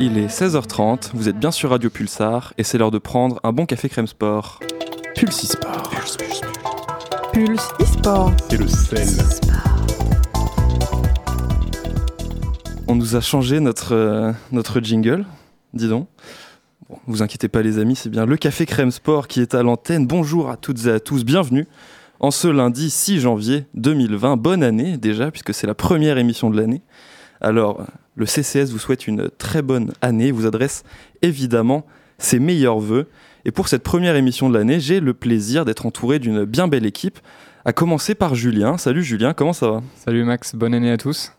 Il est 16h30, vous êtes bien sur Radio Pulsar et c'est l'heure de prendre un bon café crème sport. Pulse e-sport. Pulse, pulse, pulse. e-sport. Et le sel. On nous a changé notre, euh, notre jingle, dis donc. Bon, vous inquiétez pas les amis, c'est bien le café crème sport qui est à l'antenne. Bonjour à toutes et à tous, bienvenue en ce lundi 6 janvier 2020. Bonne année déjà puisque c'est la première émission de l'année. Alors, le CCS vous souhaite une très bonne année, vous adresse évidemment ses meilleurs voeux. Et pour cette première émission de l'année, j'ai le plaisir d'être entouré d'une bien belle équipe, à commencer par Julien. Salut Julien, comment ça va? Salut Max, bonne année à tous.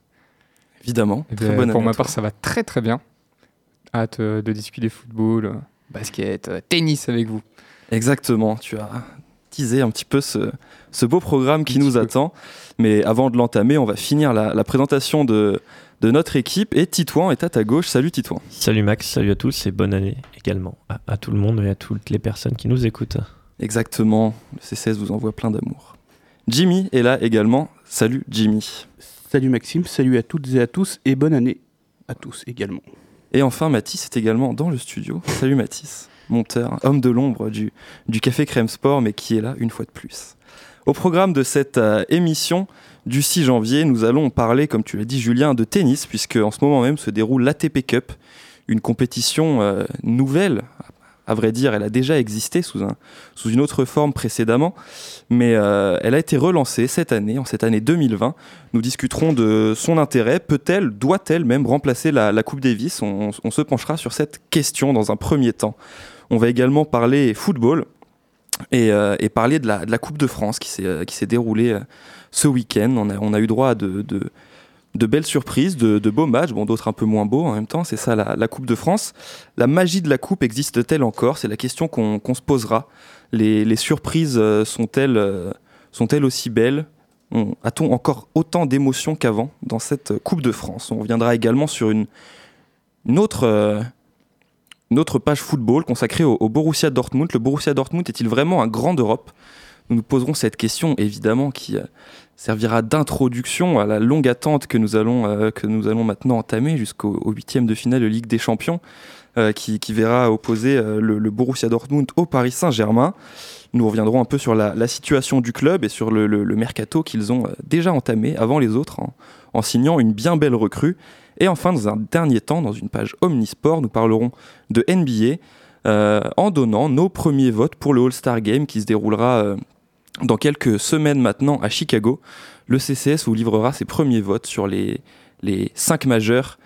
Évidemment, Eh très ben, bonne pour année ma part, ça va très très bien. Hâte euh, de discuter football, euh, basket, euh, tennis avec vous. Exactement, tu as teasé un petit peu ce, ce beau programme qui nous peu. attend. Mais avant de l'entamer, on va finir la, la présentation de, de notre équipe. Et Titouan est à ta gauche. Salut Titouan. Salut Max, salut à tous et bonne année également à, à tout le monde et à toutes les personnes qui nous écoutent. Exactement, le CCS vous envoie plein d'amour. Jimmy est là également. Salut Jimmy. Salut Maxime, salut à toutes et à tous et bonne année à tous également. Et enfin, Mathis est également dans le studio. Salut Mathis, monteur, homme de l'ombre du, Café Crème Sport, mais qui est là une fois de plus. Au programme de cette euh, émission du 6 janvier, nous allons parler, comme tu l'as dit Julien, de tennis, puisque en ce moment même se déroule l'ATP Cup, une compétition euh, nouvelle. À vrai dire, elle a déjà existé sous, un, sous une autre forme précédemment, mais euh, elle a été relancée cette année, en cette année 2020. Nous discuterons de son intérêt. Peut-elle, doit-elle même remplacer la, Coupe Davis? On se penchera sur cette question dans un premier temps. On va également parler football et, euh, parler de la, Coupe de France qui s'est euh, déroulée euh, ce week-end. On a, on a eu droit à de, de, belles surprises, de, beaux matchs, bon, d'autres un peu moins beaux en même temps. C'est ça la, Coupe de France. La magie de la Coupe existe-t-elle encore? C'est la question qu'on se posera. Les, les surprises sont-elles sont-elles aussi belles? On- A-t-on encore autant d'émotions qu'avant dans cette Coupe de France? On reviendra également sur une, une autre, autre page football consacrée au, Borussia Dortmund. Le Borussia Dortmund est-il vraiment un grand d'Europe? Nous nous poserons cette question, évidemment, qui euh, servira d'introduction à la longue attente que nous allons, euh, que nous allons maintenant entamer jusqu'au au huitième de finale de Ligue des Champions, euh, qui, qui verra opposer le, le Borussia Dortmund au Paris Saint-Germain. Nous reviendrons un peu sur la, situation du club et sur le, mercato qu'ils ont euh, déjà entamé avant les autres en, signant une bien belle recrue. Et enfin, dans un dernier temps, dans une page Omnisport, nous parlerons de NBA euh, en donnant nos premiers votes pour le All-Star Game qui se déroulera euh, dans quelques semaines maintenant à Chicago. Le CCS vous livrera ses premiers votes sur les, les cinq majeurs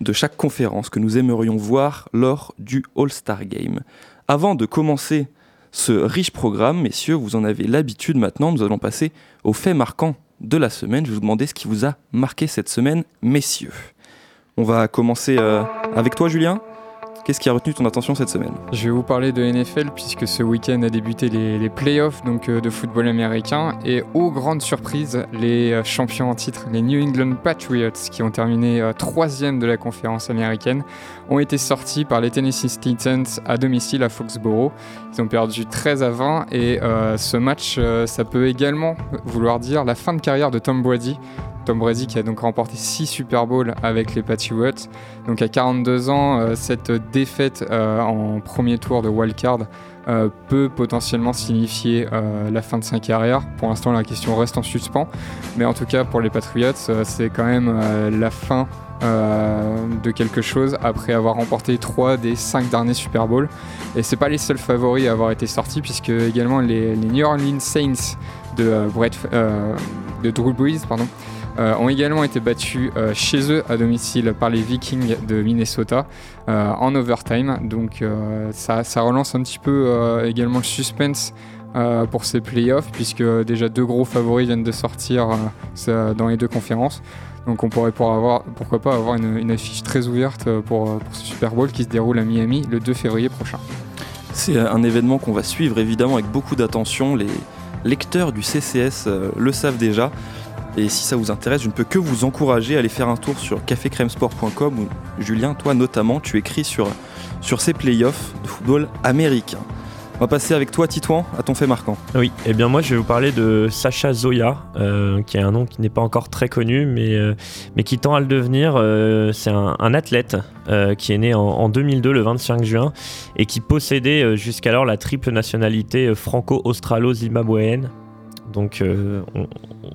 de chaque conférence que nous aimerions voir lors du All-Star Game. Avant de commencer ce riche programme, messieurs, vous en avez l'habitude maintenant, nous allons passer aux faits marquants de la semaine. Je vais vous demander ce qui vous a marqué cette semaine, messieurs. On va commencer euh, avec toi, Julien. Qu'est-ce qui a retenu ton attention cette semaine Je vais vous parler de NFL puisque ce week-end a débuté les, playoffs donc, euh, de football américain et aux grandes surprises, les euh, champions en titre, les New England Patriots qui ont terminé euh, troisième de la conférence américaine, ont été sortis par les Tennessee Titans à domicile à Foxborough. Ils ont perdu 13 à 20 et ce match, ça peut également vouloir dire la fin de carrière de Tom Brady. Tom Brady qui a donc remporté 6 Super Bowls avec les Patriots. Donc à 42 ans, euh, cette défaite euh, en premier tour de wildcard euh, peut potentiellement signifier la fin de sa carrière. Pour l'instant, la question reste en suspens. Mais en tout cas, pour les Patriots, c'est quand même la fin de quelque chose après avoir remporté 3 des 5 derniers Super Bowls. Et c'est pas les seuls favoris à avoir été sortis, puisque également les, New Orleans Saints de, Brett- de Drew Brees pardon, euh, ont également été battus euh, chez eux à domicile par les Vikings de Minnesota euh, en overtime. Donc ça, relance un petit peu également le suspense pour ces playoffs, puisque déjà deux gros favoris viennent de sortir dans les deux conférences. Donc on pourrait pour avoir, pourquoi pas avoir une, affiche très ouverte pour, ce Super Bowl qui se déroule à Miami le 2 février prochain. C'est un événement qu'on va suivre évidemment avec beaucoup d'attention. Les lecteurs du CCS le savent déjà. Et si ça vous intéresse, je ne peux que vous encourager à aller faire un tour sur cafécrèmesport.com où Julien, toi notamment, tu écris sur, sur ces playoffs de football américain. On va passer avec toi, Titouan, à ton fait marquant. Oui, et eh bien moi je vais vous parler de Sacha Zoya, euh, qui est un nom qui n'est pas encore très connu, mais, euh, qui tend à le devenir. Euh, c'est un, athlète qui est né en, 2002, le 25 juin, et qui possédait jusqu'alors la triple nationalité franco-australo-zimbabwéenne. Donc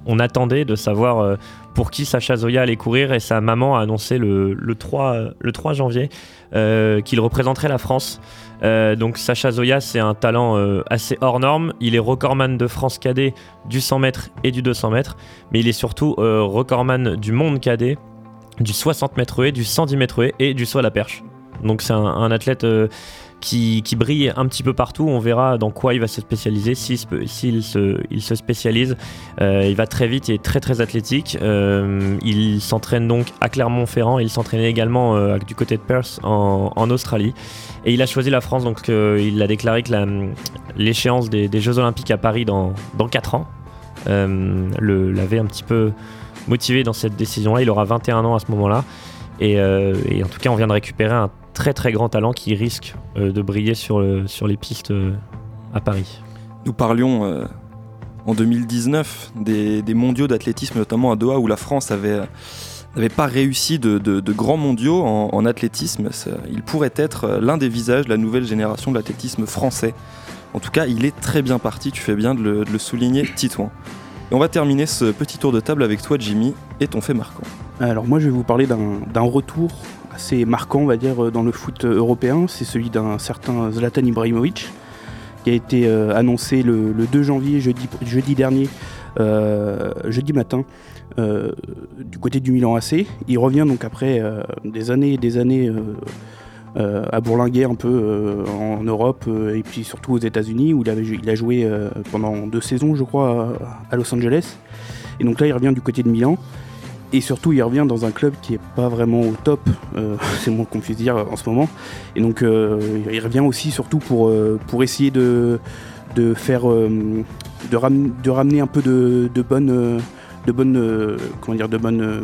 on, attendait de savoir pour qui Sacha Zoya allait courir, et sa maman a annoncé le, le 3, le 3 janvier qu'il représenterait la France. Euh, donc Sacha Zoya, c'est un talent euh, assez hors norme. Il est recordman de France cadet du 100 mètres et du 200 mètres, mais il est surtout euh, recordman du monde cadet, du 60 mètres et du 110 mètres et du saut à la perche. Donc c'est un, athlète qui, brille un petit peu partout. On verra dans quoi il va se spécialiser. S'il se, il se, spécialise, il va très vite, est très très athlétique. il s'entraîne donc à Clermont-Ferrand. Il s'entraînait également du côté de Perth en Australie. Et il a choisi la France, donc euh, il a déclaré que l'échéance des, Jeux Olympiques à Paris dans, dans 4 ans euh, l'avait un petit peu motivé dans cette décision-là. Il aura 21 ans à ce moment-là. Euh, et, en tout cas, on vient de récupérer un très très grand talent qui risque de briller sur, sur les pistes à Paris. Nous parlions en 2019 des, des mondiaux d'athlétisme, notamment à Doha, où la France avait n'avait pas réussi de, grands mondiaux en, athlétisme, il pourrait être l'un des visages de la nouvelle génération de l'athlétisme français. En tout cas, il est très bien parti, tu fais bien de le, souligner, Titouan. Et on va terminer ce petit tour de table avec toi, Jimmy, et ton fait marquant. Alors moi, je vais vous parler d'un retour assez marquant, va dire, dans le foot européen. C'est celui d'un certain Zlatan Ibrahimovic, qui a été euh, annoncé le, 2 janvier, jeudi, dernier, euh, jeudi matin, euh, du côté du Milan AC. Il revient donc après euh, des années et des années à bourlinguer un peu en Europe et puis surtout aux États-Unis où il a joué pendant deux saisons, je crois, à Los Angeles. Et donc là, il revient du côté de Milan. Et surtout, il revient dans un club qui n'est pas vraiment au top, c'est moins qu'on puisse dire en ce moment. Et donc, il revient aussi surtout pour, pour essayer de, de faire, de, de, ramener un peu de, de bonnes de euh, comment dire, de bonnes, euh,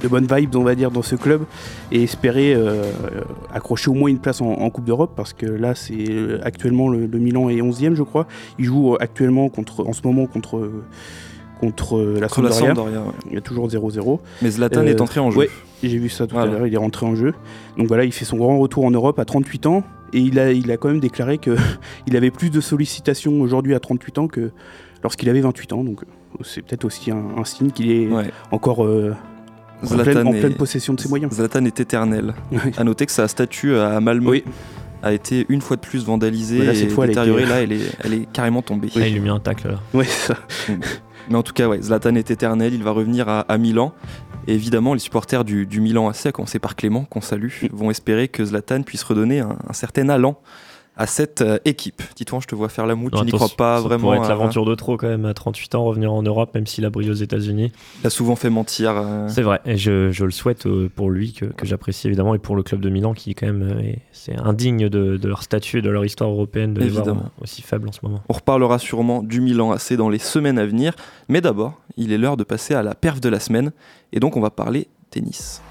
de bonnes vibes, on va dire, dans ce club et espérer euh, accrocher au moins une place en, Coupe d'Europe parce que là, c'est actuellement le, Milan est 11e, je crois. Il joue actuellement contre, en ce moment contre contre la Sampdoria. Il y a toujours 0-0. Mais Zlatan est entré en jeu. Oui, j'ai vu ça tout à l'heure, il est rentré en jeu. Donc voilà, il fait son grand retour en Europe à 38 ans. Et il a, il a quand même déclaré qu'il avait plus de sollicitations aujourd'hui à 38 ans que lorsqu'il avait 28 ans. Donc c'est peut-être aussi un, signe qu'il est encore euh, en, pleine, possession de ses moyens. Zlatan est éternel. A À noter que sa statue à Malmö a été une fois de plus vandalisée et détériorée. Là, elle est, elle est carrément tombée. il lui a mis un tacle là. ça. Mais en tout cas, ouais, Zlatan est éternel. Il va revenir à, Milan. Et évidemment, les supporters du, Milan AC, à commencer par Clément, qu'on salue, vont espérer que Zlatan puisse redonner un, un certain allant à cette euh, équipe. Titouan, je te vois faire la moue, tu n'y crois pas vraiment. Ça être l'aventure de trop quand même, à 38 ans, revenir en Europe, même s'il a brillé aux États-Unis. Il a souvent fait mentir. Euh. C'est vrai, et je, le souhaite euh, pour lui, que, j'apprécie évidemment, et pour le club de Milan, qui quand même c'est indigne de, leur statut et de leur histoire européenne de évidemment. les voir aussi faible en ce moment. On reparlera sûrement du Milan assez dans les semaines à venir, mais d'abord, il est l'heure de passer à la perf de la semaine, et donc on va parler tennis.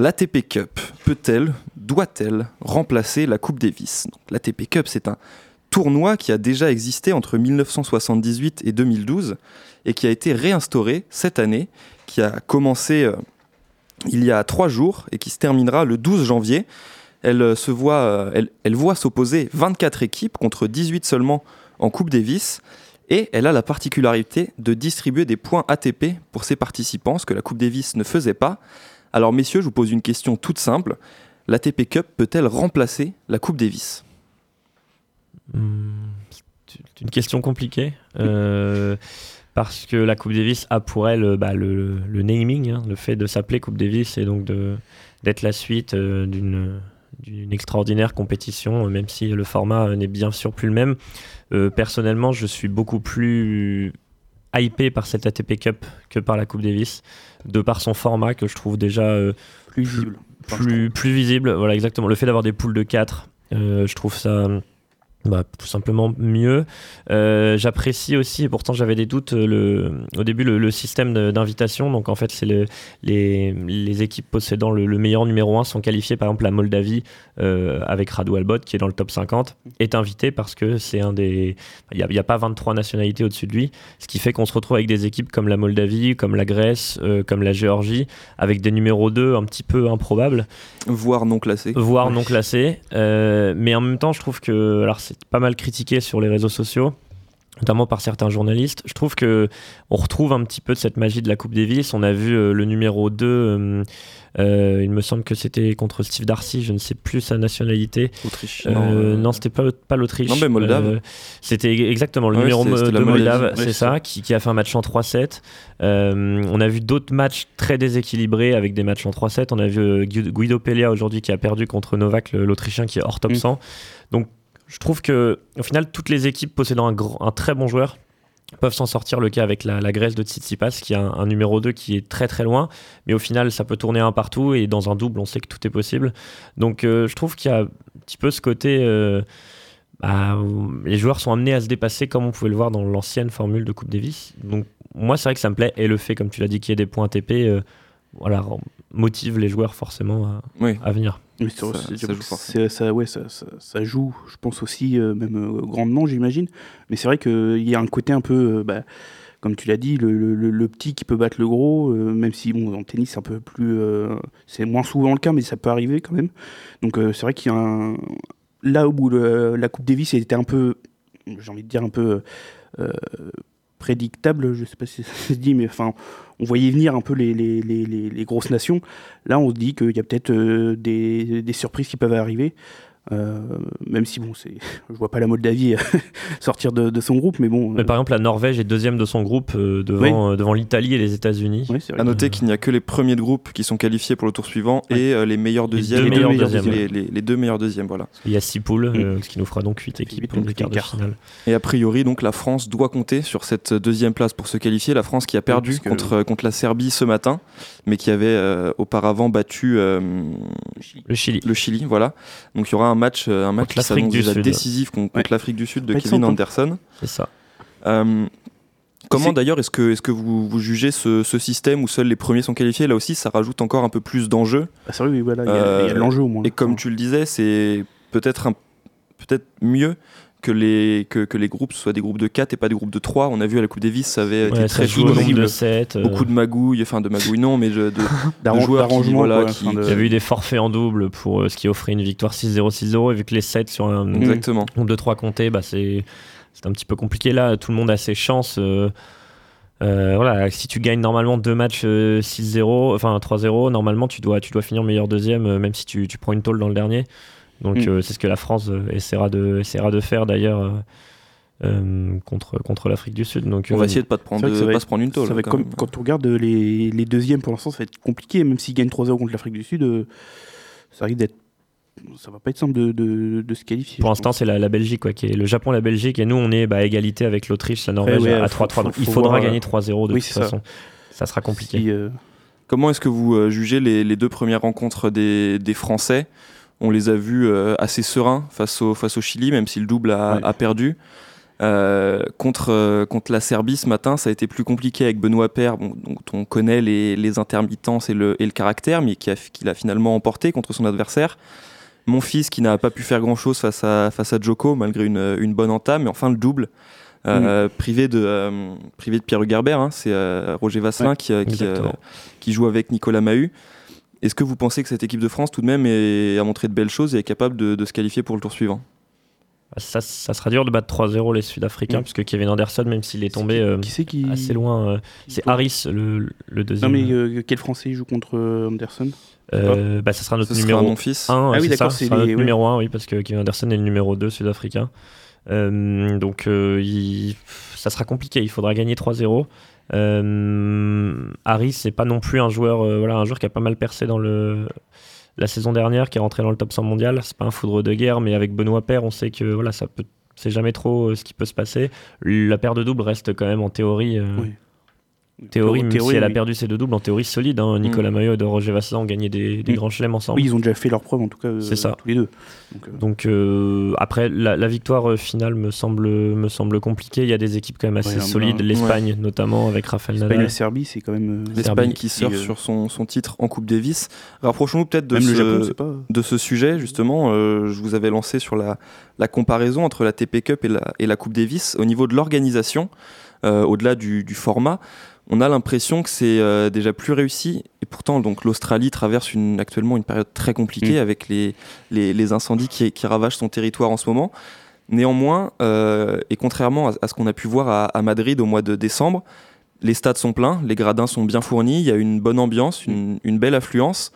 L'ATP Cup peut-elle, doit-elle remplacer la Coupe Davis? L'ATP Cup, c'est un tournoi qui a déjà existé entre 1978 et 2012 et qui a été réinstauré cette année, qui a commencé euh, il y a trois jours et qui se terminera le 12 janvier. Elle, euh, voit, euh, elle, voit s'opposer 24 équipes contre 18 seulement en Coupe Davis. Et elle a la particularité de distribuer des points ATP pour ses participants, ce que la Coupe Davis ne faisait pas. Alors messieurs, je vous pose une question toute simple. L'ATP Cup peut-elle remplacer la Coupe Davis? C'est une question compliquée. Euh, parce que la Coupe Davis a pour elle bah, le, naming, hein, le fait de s'appeler Coupe Davis et donc d'être la suite euh, d'une extraordinaire compétition, même si le format n'est bien sûr plus le même. Euh, personnellement, je suis beaucoup plus hypé par cette ATP Cup que par la Coupe Davis, de par son format que je trouve déjà euh, plus visible. Plus, plus, visible, voilà exactement. Le fait d'avoir des poules de 4, euh, je trouve ça bah, tout simplement mieux. Euh, J'apprécie aussi, et pourtant j'avais des doutes euh, le, au début, le, le système d'invitation. Donc en fait, c'est le, les, les équipes possédant le, le meilleur numéro 1 sont qualifiées. Par exemple, la Moldavie, euh, avec Radu Albot, qui est dans le top 50, est invitée parce que c'est un des. Il n'y a, a pas 23 nationalités au-dessus de lui. Ce qui fait qu'on se retrouve avec des équipes comme la Moldavie, comme la Grèce, euh, comme la Géorgie, avec des numéros 2 un petit peu improbables Voire non classé. voire non classé. Euh, mais en même temps, je trouve que, alors c'est pas mal critiqué sur les réseaux sociaux, notamment par certains journalistes. Je trouve que on retrouve un petit peu de cette magie de la Coupe Davis. On a vu euh, le numéro 2, euh, euh, il me semble que c'était contre Steve Darcy, je ne sais plus sa nationalité. Autriche. Non, euh, c'était pas, pas l'Autriche. Non, mais Moldave. C'était exactement le Ouais, numéro c'était- c'était 2 la Moldavie. Moldave, c'est ça, qui, qui a fait un match en 3-7. Euh, on a vu d'autres matchs très déséquilibrés avec des matchs en 3-7. On a vu Guido Pella aujourd'hui qui a perdu contre Novak, l'Autrichien qui est hors top Mm. 100. Donc je trouve que au final, toutes les équipes possédant un, très bon joueur peuvent s'en sortir. Le cas avec la, Grèce de Tsitsipas, qui a un, numéro 2 qui est très très loin, mais au final, ça peut tourner un partout et dans un double, on sait que tout est possible. Donc euh, je trouve qu'il y a un petit peu ce côté. euh, bah, les joueurs sont amenés à se dépasser comme on pouvait le voir dans l'ancienne formule de Coupe Davis. Donc moi, c'est vrai que ça me plaît. Et le fait, comme tu l'as dit, qu'il y ait des points TP, euh, voilà, motive les joueurs forcément à, Oui. à venir. Oui, c'est- Ça- ça ça, ouais, ça, ça- ça joue, je pense aussi, euh, même euh, grandement, j'imagine. Mais c'est vrai qu'il y a un côté un peu, euh, bah, comme tu l'as dit, le, le- le- le petit qui peut battre le gros, euh, même si bon, en tennis, c'est un peu plus. euh, c'est moins souvent le cas, mais ça peut arriver quand même. Donc euh, c'est vrai qu'il y a un. Là où le- la Coupe Davis était un peu, j'ai envie de dire, un peu. euh, prédictable, je sais pas si ça se dit, mais enfin, on voyait venir un peu les, les, les, les- les grosses nations. Là, on se dit qu'il y a peut-être euh, des, des surprises qui peuvent arriver. Euh, même si bon, c'est, je vois pas la Moldavie sortir de, de son groupe, mais bon. Mais euh, par exemple, la Norvège est deuxième de son groupe euh, devant, euh, devant l'Italie et les États-Unis. vrai. À noter qu'il n'y a que les premiers de groupe qui sont qualifiés pour le tour suivant Ouais. et euh, les meilleurs Les deuxièmes. deux et meilleurs les, deuxièmes. les- les- les deux meilleurs deuxièmes, voilà. Il y a six poules, Mm. euh, ce qui nous fera donc 8 équipes pour donc les quarts de quart. finale. Et a priori, donc, la France doit compter sur cette deuxième place pour se qualifier. La France qui a perdu que- contre, la Serbie ce matin, mais qui avait euh, auparavant battu euh, Le Chili. le Chili. Voilà. Donc il y aura un match, euh, un match Contre qui l'Afrique s'annonce du déjà Sud. décisif contre, Ouais. l'Afrique du Sud de de Kevin hein. Anderson. C'est ça. Euh, comment d'ailleurs est-ce que, est que vous, vous jugez ce, ce système où seuls les premiers sont qualifiés? Là aussi, ça rajoute encore un peu plus d'enjeux. Ah, c'est vrai, oui, voilà, il y a- Euh, l'enjeu au moins. Et comme Enfin, tu le disais, c'est peut-être un- peut-être mieux que les, que, que les groupes soient des groupes de 4 et pas des groupes de 3. On a vu à la Coupe Davis, ça avait été Ouais, ça très de 7. Beaucoup de magouilles, enfin de magouilles non, mais de, de- joueurs qui, d'arrangement, voilà, quoi, qui- de- Il y avait eu des forfaits en double pour euh, ce qui offrait une victoire 6-0, 6-0. Et vu que les 7 sur un exactement. nombre de 3 comptés, bah c'est c'est un petit peu compliqué là. Tout le monde a ses chances. euh, euh, voilà, si tu gagnes normalement deux matchs euh, 6-0, enfin 3-0, normalement tu dois, tu dois finir meilleur deuxième, euh, même si tu, tu prends une tôle dans le dernier. Donc Mm. euh, c'est ce que la France euh, essaiera, de, essaiera de faire d'ailleurs euh, contre, contre l'Afrique du Sud. Donc, On euh, va essayer de pas, te prendre, va pas être- se prendre une tôle. ça va être quand comme même. quand on regarde les, les deuxièmes pour l'instant, ça va être compliqué, même s'ils gagnent 3-0 contre l'Afrique du Sud, euh, ça risque d'être. Ça va pas être simple de, de, de se qualifier. Pour l'instant, c'est la, la Belgique, quoi, qui est le Japon, la Belgique, et nous, on est bah, à égalité avec l'Autriche, la Norvège ouais, à faut- 3-3. Donc, faut- il faudra voir, gagner euh, 3-0 de oui, toute ça. façon. Ça. sera compliqué. Si, euh, Comment est-ce que vous jugez les, les deux premières rencontres des, des Français? On les a vus euh, assez sereins face au, face au Chili, même si le double a, perdu. Euh, contre, euh, contre la Serbie ce matin, ça a été plus compliqué avec Benoît Paire, bon, dont on connaît les, les intermittences et le, et le caractère, mais qui a, qui l'a finalement emporté contre son adversaire. Mon fils qui n'a pas pu faire grand-chose face à, face à Djoko, malgré une, une bonne entame, mais enfin le double. euh, privé, de, privé de Pierre Hugerbert, hein, c'est Roger Vasselin Ouais, qui, qui joue avec Nicolas Mahut. Est-ce que vous pensez que cette équipe de France, tout de même, est, a montré de belles choses et est capable de, de se qualifier pour le tour suivant? Ça, ça sera dur de battre 3-0 les Sud-Africains, Mm. parce que Kevin Anderson, même s'il est tombé qui, euh, qui c'est qui assez loin, euh, c'est Harris, le, le Non deuxième. mais euh, quel Français joue contre Anderson? Euh, bah, ça sera notre Ce sera numéro mon fils. 1. Ah oui, c'est ça, d'accord, ce c'est sera les- numéro 1, oui, parce que Kevin Anderson est le numéro 2 sud-africain. Euh, donc euh, il- ça sera compliqué, il faudra gagner 3-0. Euh, Harris, c'est pas non plus un joueur, euh, voilà, un joueur qui a pas mal percé dans la saison dernière, qui est rentré dans le top 100 mondial. C'est pas un foudre de guerre, mais avec Benoît Paire, on sait que voilà, ça peut, c'est jamais trop euh, ce qui peut se passer. La paire de double reste quand même en théorie. Théorie, même Théorie, si elle a perdu ses deux doubles, en théorie solide. hein. Nicolas Maillot et Roger Vasselin ont gagné des, des Mm. grands chelems ensemble. Oui, ils ont déjà fait leur preuve en tout cas. euh, C'est ça. Tous les deux. Donc, euh, Donc euh, après, la, la victoire euh, finale me semble, me semble compliquée. Il y a des équipes quand même assez Ouais, solides. bah, L'Espagne notamment avec Raphaël l'Espagne, Nadal. la Serbie, c'est quand même. L'Espagne qui surfe Et, euh, sur son, son titre en Coupe Davis. Rapprochons-nous peut-être de ce, Japon, c'est pas. de ce sujet, justement. Euh, je vous avais lancé sur la, la comparaison entre la TP Cup et la, et la Coupe Davis. Au niveau de l'organisation, euh, au-delà du, du format, on a l'impression que c'est euh, déjà plus réussi. Et pourtant, donc l'Australie traverse une, actuellement une période très compliquée Mm. avec les, les, les incendies qui, qui ravagent son territoire en ce moment. Néanmoins, euh, et contrairement à, à ce qu'on a pu voir à, à Madrid au mois de décembre, les stades sont pleins, les gradins sont bien fournis, il y a une bonne ambiance, une, une belle affluence.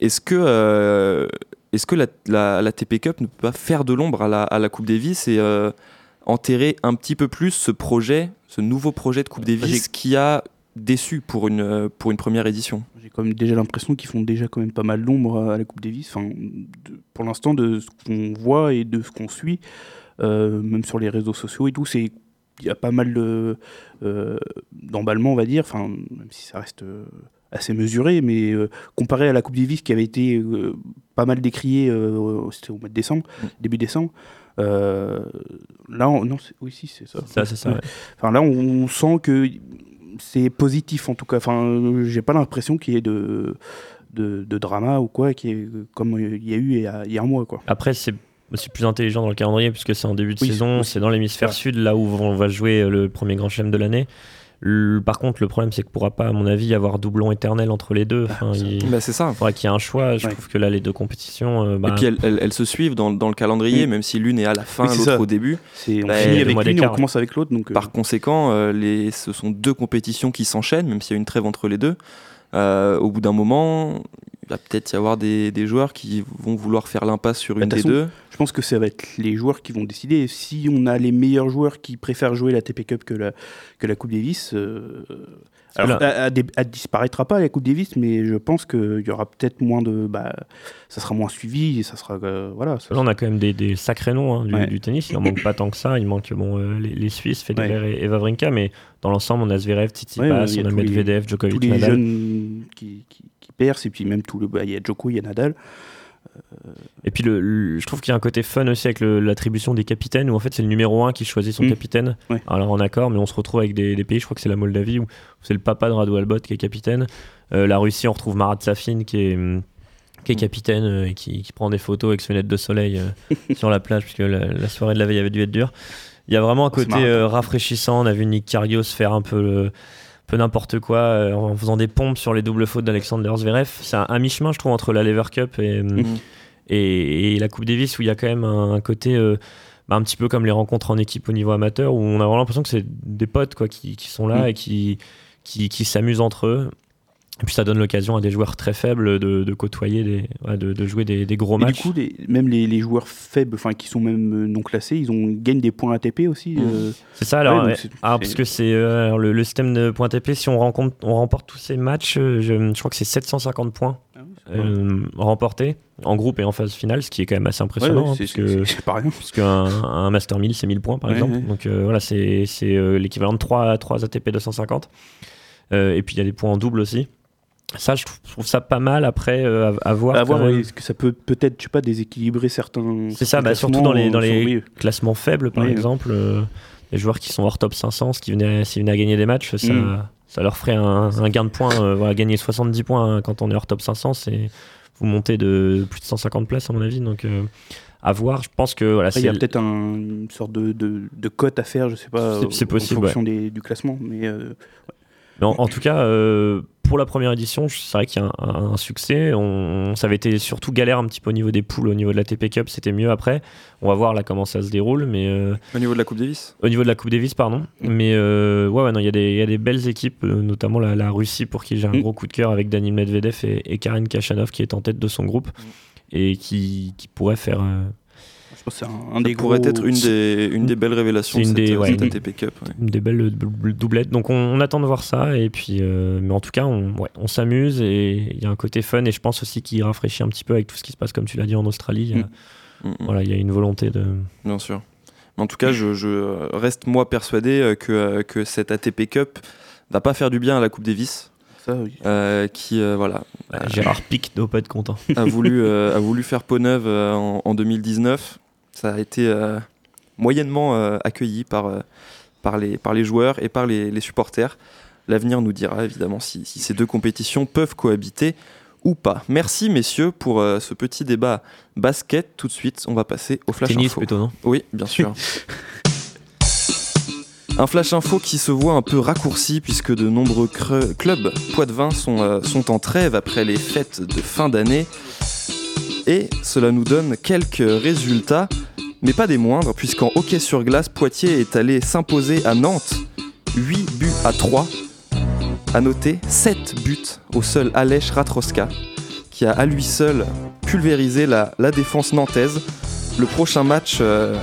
Est-ce que, euh, est-ce que la, la- la TP Cup ne peut pas faire de l'ombre à la, à la Coupe Davis et enterrer un petit peu plus ce projet, ce nouveau projet de Coupe Davis qui a déçu pour une, euh, pour une première édition J'ai quand même déjà l'impression qu'ils font déjà quand même pas mal d'ombre à la Coupe Davis. Enfin, de- pour l'instant, de ce qu'on voit et de ce qu'on suit, euh, même sur les réseaux sociaux et tout, c'est il y a pas mal de euh, d'emballement, on va dire. Enfin, même si ça reste euh, assez mesuré, mais comparé à la Coupe Davis qui avait été pas mal décriée, c'était au mois de décembre, Mm. début décembre. Euh, là, on- non, c'est- oui, si, c'est ça. Ça, c'est ça. ouais. Enfin, là, on sent que c'est positif en tout cas. Enfin, j'ai pas l'impression qu'il y ait de, de, de drama ou quoi, qui est, comme il y a eu il y a, il y a un mois. Quoi. Après, c'est aussi plus intelligent dans le calendrier puisque c'est en début de Oui, saison, oui. c'est dans l'hémisphère Ouais. sud, là où on va jouer le premier grand chelem de l'année. Le- Par contre, le problème, c'est que pourra pas, à mon avis, y avoir doublon éternel entre les deux. Enfin, il bah, C'est ça. faudra qu'il y ait un choix. Je Ouais. trouve que là, les deux compétitions. euh, bah, Et puis elles, elles- elles se suivent dans, dans le calendrier, Mm. même si l'une est à la fin, Oui, c'est l'autre ça. au début. C'est, on Bah, finit avec l'une on commence avec l'autre. Donc, euh, Par conséquent, euh, les, ce sont deux compétitions qui s'enchaînent, même s'il y a une trêve entre les deux. Euh, au bout d'un moment, il va peut-être y avoir des, des joueurs qui vont vouloir faire l'impasse sur Bah, une de des deux. je pense que ça va être les joueurs qui vont décider. Et si on a les meilleurs joueurs qui préfèrent jouer la TP Cup que la, que la Coupe Davis, euh, alors, elle, elle- elle disparaîtra pas la Coupe Davis, mais je pense qu'il y aura peut-être moins de. Bah, ça sera moins suivi et ça sera. euh, voilà, ça- Là, on a quand même des, des sacrés noms hein, du, Ouais. du tennis. Il en manque pas tant que ça. Il manque bon, euh, les, les Suisses, Federer et, et Wawrinka, mais dans l'ensemble, on a Zverev, Tsitsipas, Ouais, ouais, on a Medvedev, Djokovic, tous les Nadal. jeunes qui, qui, et puis même tout le. bah, Il y a Djoko, il y a Nadal. Et puis, le, le- je trouve qu'il y a un côté fun aussi avec l'attribution des capitaines, où en fait, c'est le numéro 1 qui choisit son Mm. capitaine. Ouais. Alors, en accord, mais on se retrouve avec des, des pays, je crois que c'est la Moldavie, où c'est le papa de Radu Albot qui est capitaine. Euh, la Russie, on retrouve Marat Safin qui est. hum, qui est Mm. capitaine euh, et qui, qui prend des photos avec ses lunettes de soleil euh, sur la plage, puisque la, la soirée de la veille avait dû être dure. Il y a vraiment un côté euh, rafraîchissant. On a vu Nick Kyrgios faire un peu le- peu n'importe quoi euh, en faisant des pompes sur les doubles fautes d'Alexander Zverev. C'est un, un mi-chemin, je trouve, entre la Lever Cup et, hum, Mhm. et, et la Coupe Davis où il y a quand même un, un côté euh, bah, un petit peu comme les rencontres en équipe au niveau amateur où on a vraiment l'impression que c'est des potes quoi, qui, qui sont là Mm. et qui, qui, qui s'amusent entre eux. Et puis ça donne l'occasion à des joueurs très faibles de, de côtoyer, des, ouais, de, de jouer des, des gros Et du matchs. coup, les- même les, les joueurs faibles, enfin qui sont même euh, non classés, ils ont gagnent des points ATP aussi. Mm. euh, c'est ça alors, ouais, ouais. c'est- parce que c'est euh, le, le système de points TP, si on, rencontre, on remporte tous ces matchs, je, je crois que c'est 750 points Ah oui, euh, remportés en groupe et en phase finale, ce qui est quand même assez impressionnant. hein, parce que- rien. puisque un, un Master 1000 c'est 1000 points par exemple donc voilà c'est c'est, l'équivalent de 3, 3 ATP 250 Euh, et puis il y a des points en double aussi ça je trouve, ça pas mal après euh, à, à voir À voir, est-ce que ça peut peut-être, je sais pas, déséquilibrer certains. C'est ça, bah, surtout dans les- dans classements, les- sur- oui. classement faible par Oui, exemple euh, les joueurs qui sont hors top 500 ce qui venaient, s'ils venaient à gagner des matchs ça, Mm. ça leur ferait un, un gain de points euh, voilà, gagner 70 points hein, quand on est hors top 500 c'est vous montez de plus de 150 places à mon avis donc euh, à voir je pense que voilà il y a peut-être un- une sorte de, de, de cote à faire, je sais pas, C'est- possible, en fonction des- du classement. Mais Mais en, en tout cas, pour la première édition, c'est vrai qu'il y a un, un succès. On, ça avait été surtout galère un petit peu au niveau des poules, au niveau de la TP Cup, c'était mieux après. On va voir là comment ça se déroule, mais euh, Au niveau de la Coupe Davis au niveau de la Coupe Davis, pardon. Mais euh, ouais, ouais, non, il y, a des- il y a des belles équipes, euh, notamment la, la Russie pour qui j'ai un Mm. gros coup de cœur avec Daniil Medvedev et, et Karen Kachanov qui est en tête de son groupe et qui, qui pourrait faire. euh, c'est un, un Ça des pourrait gros- être une des, une des belles révélations C'est de une cette, des- ouais. cette ATP Cup. ouais. une des belles dou- doublettes. Donc on, on attend de voir ça. Et puis, euh, mais en tout cas, on, ouais, on s'amuse et il y a un côté fun. Et je pense aussi qu'il rafraîchit un petit peu avec tout ce qui se passe, comme tu l'as dit, en Australie. Il y a- Mm, mm. Voilà, il y a une volonté de. Bien sûr. Mais en tout cas, je, je reste moi persuadé euh, que, euh, que cette ATP Cup va pas faire du bien à la Coupe Davis, oui. euh, qui euh, voilà Gérard Pic doit pas être content. a voulu euh, a voulu faire peau neuve euh, en, en 2019. Ça a été euh, moyennement euh, accueilli par euh, par les par les joueurs et par les, les supporters. L'avenir nous dira évidemment si, si ces deux compétitions peuvent cohabiter ou pas. Merci messieurs pour euh, ce petit débat basket. Tout de suite, on va passer au flash Tennis info. plutôt, non? Oui, bien sûr. Un flash info qui se voit un peu raccourci puisque de nombreux clubs poitevins sont, euh, sont en trêve après les fêtes de fin d'année. Et cela nous donne quelques résultats, mais pas des moindres, puisqu'en hockey sur glace, Poitiers est allé s'imposer à Nantes 8 buts à 3. À noter 7 buts au seul Alèche Ratroska, qui a à lui seul pulvérisé la, défense nantaise. Le prochain match euh,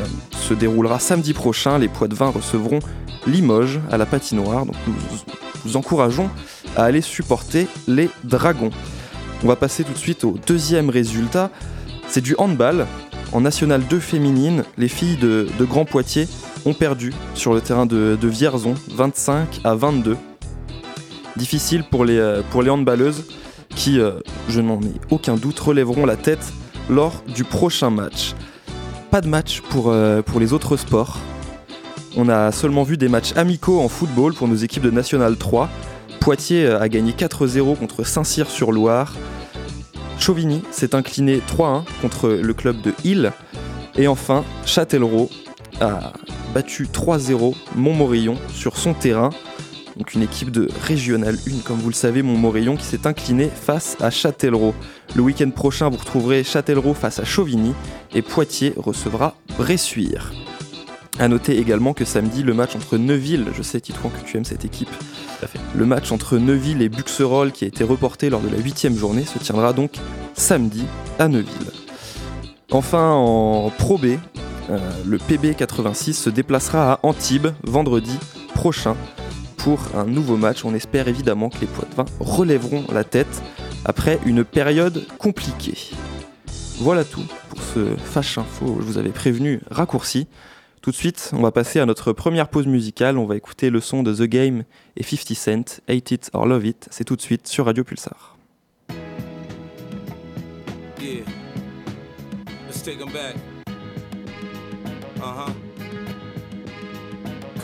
se déroulera samedi prochain. Les Poitevins recevront Limoges à la patinoire. Donc nous vous encourageons à aller supporter les Dragons. On va passer tout de suite au deuxième résultat. C'est du handball. En National 2 féminine, les filles de, Grand Poitiers ont perdu sur le terrain de, Vierzon 25 à 22. Difficile pour les, euh, pour handballeuses qui, euh, je n'en ai aucun doute, relèveront la tête lors du prochain match. Pas de match pour, euh, pour les autres sports. On a seulement vu des matchs amicaux en football pour nos équipes de National 3. Poitiers a gagné 4-0 contre Saint-Cyr-sur-Loire. Chauvigny s'est incliné 3-1 contre le club de Hill. Et enfin, Châtellerault a battu 3-0 Montmorillon sur son terrain. Donc une équipe de Régional 1, comme vous le savez, Montmorillon qui s'est incliné face à Châtellerault. Le week-end prochain, vous retrouverez Châtellerault face à Chauvigny et Poitiers recevra Bressuire. A noter également que samedi, le match entre Neuville, je sais Titouan que tu aimes cette équipe, le match entre Neuville et Buxerolles qui a été reporté lors de la huitième journée se tiendra donc samedi à Neuville. Enfin en Pro B, euh, le PB86 se déplacera à Antibes vendredi prochain pour un nouveau match. On espère évidemment que les Poitevins relèveront la tête après une période compliquée. Voilà tout pour ce Flash Info, je vous avais prévenu, raccourci. Tout de suite, on va passer à notre première pause musicale. On va écouter le son de The Game et 50 Cent, Hate It or Love It. C'est tout de suite sur Radio Pulsar.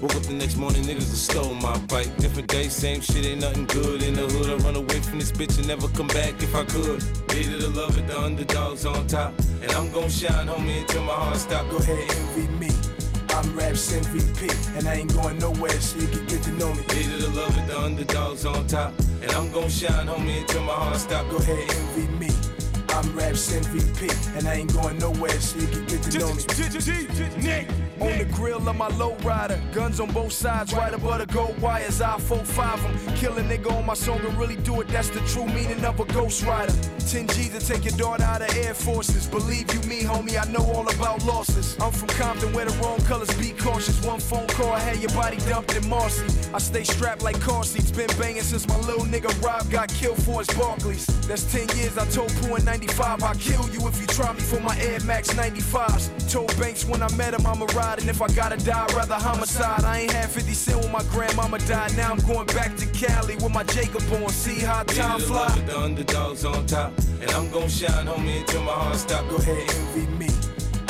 Woke up the next morning, niggas have stole my bike. Different day, same shit, ain't nothing good. In the hood, I run away from this bitch and never come back if I could. Hated to love it, the underdogs on top. And I'm gon' shine, homie, until my heart stop. Go ahead, envy me. I'm Raps MVP, and I ain't going nowhere, so you can get to know me. Hated to love it, the underdogs on top. And I'm gon' shine, homie, until my heart stop. Go ahead, envy me. I'm Raps MVP, and I ain't going nowhere, so you can get to know me. On the grill of my low rider, guns on both sides, right above the gold wires. I 4-5 them. Kill a nigga on my song and really do it, that's the true meaning of a ghost rider. 10 G's to take your daughter out of Air Forces. Believe you me, homie, I know all about losses. I'm from Compton where the wrong colors be cautious. One phone call, I had your body dumped in Marcy. I stay strapped like car seats, been banging since my little nigga Rob got killed for his Barclays. That's 10 years, I told Pooh in 95, I'll kill you if you try me for my Air Max 95s. Told Banks when I met him, I'ma ride, and if I gotta die, I'd rather homicide. I ain't had 50 cent when my grandmama died, now I'm going back to Cali with my Jacob on. See how time Hated to fly? love it, the underdogs on top. And I'm gon' shine, homie, until my heart stop. Go ahead, envy me.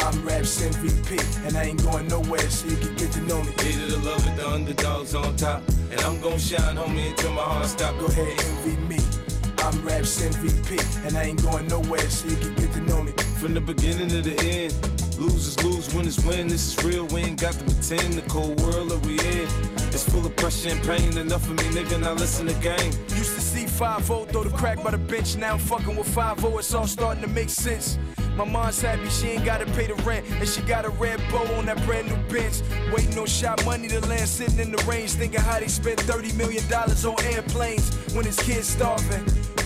I'm Raps MVP, and I ain't going nowhere, so you can get to know me. Hated to love it, the underdogs on top. And I'm gon' shine, homie, until my heart stop. Go ahead, envy me. I'm Raps MVP, and I ain't going nowhere, so you can get to know me. From the beginning to the end. Losers lose, winners win. This is real, we ain't got to pretend. The cold world that we in. It's full of pressure and pain. Enough of me, nigga, now listen to game. Used to see 5 0 throw the crack by the bench. Now I'm fucking with 5 it's all starting to make sense. My mom's happy she ain't gotta pay the rent, and she got a red bow on that brand new bench. Waiting on shot money to land, sitting in the range, thinking how they spent 30 million dollars on airplanes when his kids starving.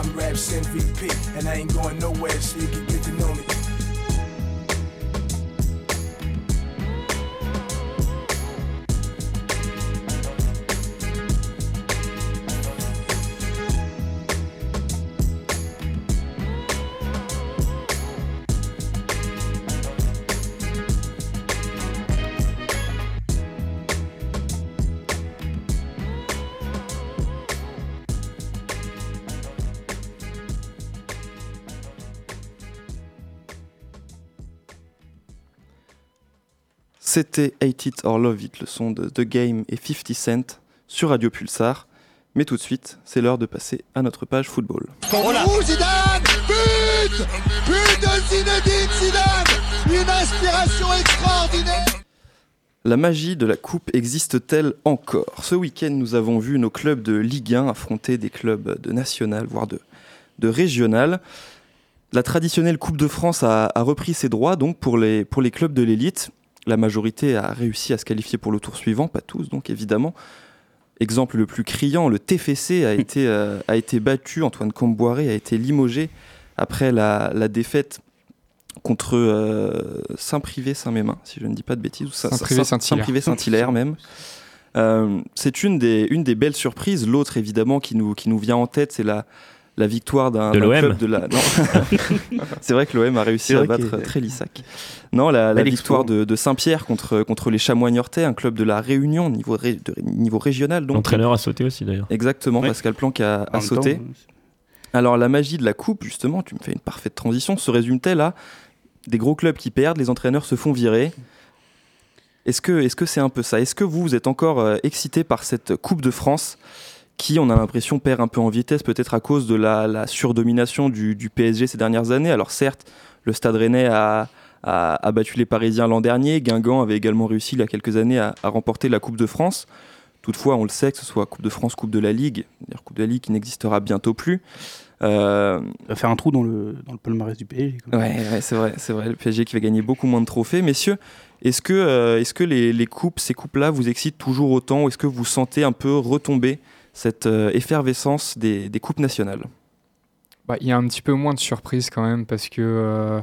I'm Raps MVP, and I ain't going nowhere, so you can get to know me. C'était Hate It or Love It, le son de The Game et 50 Cent sur Radio Pulsar. Mais tout de suite, c'est l'heure de passer à notre page football. Ouh, Zidane But But de Zinedine Zidane Une inspiration extraordinaire La magie de la coupe existe-t-elle encore? Ce week-end, nous avons vu nos clubs de Ligue 1 affronter des clubs de national, voire de, de régional. La traditionnelle Coupe de France a, a repris ses droits donc pour les, pour les clubs de l'élite. La majorité a réussi à se qualifier pour le tour suivant, pas tous donc évidemment. Exemple le plus criant, le TFC a été, euh, a été battu, Antoine Comboiré a été limogé après la, la défaite contre euh, Saint-Privé Saint-Mémin, si je ne dis pas de bêtises, ou Saint- Saint-Privé Saint- Saint-Hilaire. Saint-Privé Saint-Hilaire même. Euh, c'est une des, une des belles surprises. L'autre, évidemment, qui nous, qui nous vient en tête, c'est la, la victoire d'un De d'un l'OM. club de la. Non. c'est vrai que l'OM a réussi C'est à battre qu'il- Trélissac. Non, la, victoire de, de Saint-Pierre contre, contre les Chamois Niortais, un club de la Réunion, niveau, ré- de- niveau régional. Donc, L'entraîneur a sauté aussi d'ailleurs. Exactement, Ouais. Pascal Planck a, sauté. temps, Alors la magie de la coupe, justement, tu me fais une parfaite transition, se résume-t-elle à des gros clubs qui perdent, les entraîneurs se font virer Est-ce que est-ce que c'est un peu ça? Est-ce que vous, vous êtes encore euh, excité par cette Coupe de France? Qui, on a l'impression, perd un peu en vitesse, peut-être à cause de la, la surdomination du, du PSG ces dernières années Alors certes, le Stade Rennais a, a- a battu les Parisiens l'an dernier, Guingamp avait également réussi il y a quelques années à, à remporter la Coupe de France. Toutefois, on le sait, que ce soit Coupe de France, Coupe de la Ligue, Coupe de la Ligue qui n'existera bientôt plus. Euh, ça va faire un trou dans le, dans le palmarès du PSG. Ouais, ouais, c'est vrai, c'est vrai. Le PSG qui va gagner beaucoup moins de trophées. Messieurs, est-ce que, euh, est-ce que les, les coupes, ces coupes-là, vous excitent toujours autant ou est-ce que vous sentez un peu retomber cette euh, effervescence des, des coupes nationales Bah, Il y a un petit peu moins de surprise quand même parce que euh,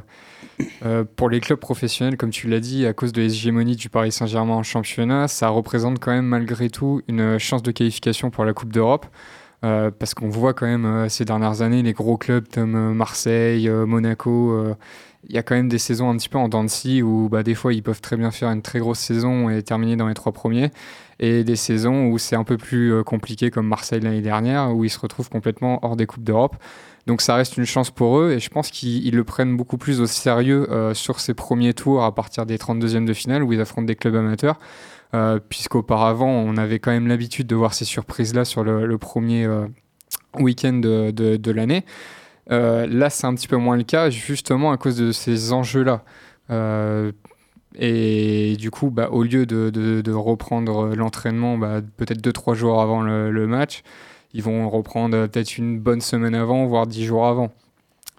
euh, pour les clubs professionnels, comme tu l'as dit, à cause de l'hégémonie du Paris Saint-Germain en championnat, ça représente quand même malgré tout une chance de qualification pour la Coupe d'Europe. Parce qu'on voit quand même ces dernières années les gros clubs comme Marseille, Monaco, il y a quand même des saisons un petit peu en dents de scie où bah, des fois ils peuvent très bien faire une très grosse saison et terminer dans les trois premiers et des saisons où c'est un peu plus euh, compliqué comme Marseille l'année dernière où ils se retrouvent complètement hors des Coupes d'Europe. Donc ça reste une chance pour eux et je pense qu'ils ils le prennent beaucoup plus au sérieux euh, sur ces premiers tours à partir des 32e de finale où ils affrontent des clubs amateurs. Euh, Puisqu'auparavant, on avait quand même l'habitude de voir ces surprises-là sur le, premier week-end de, l'année. Là, c'est un petit peu moins le cas, justement à cause de ces enjeux-là. Et du coup, bah, au lieu de, reprendre l'entraînement bah, peut-être 2-3 jours avant le, match, ils vont reprendre peut-être une bonne semaine avant, voire 10 jours avant.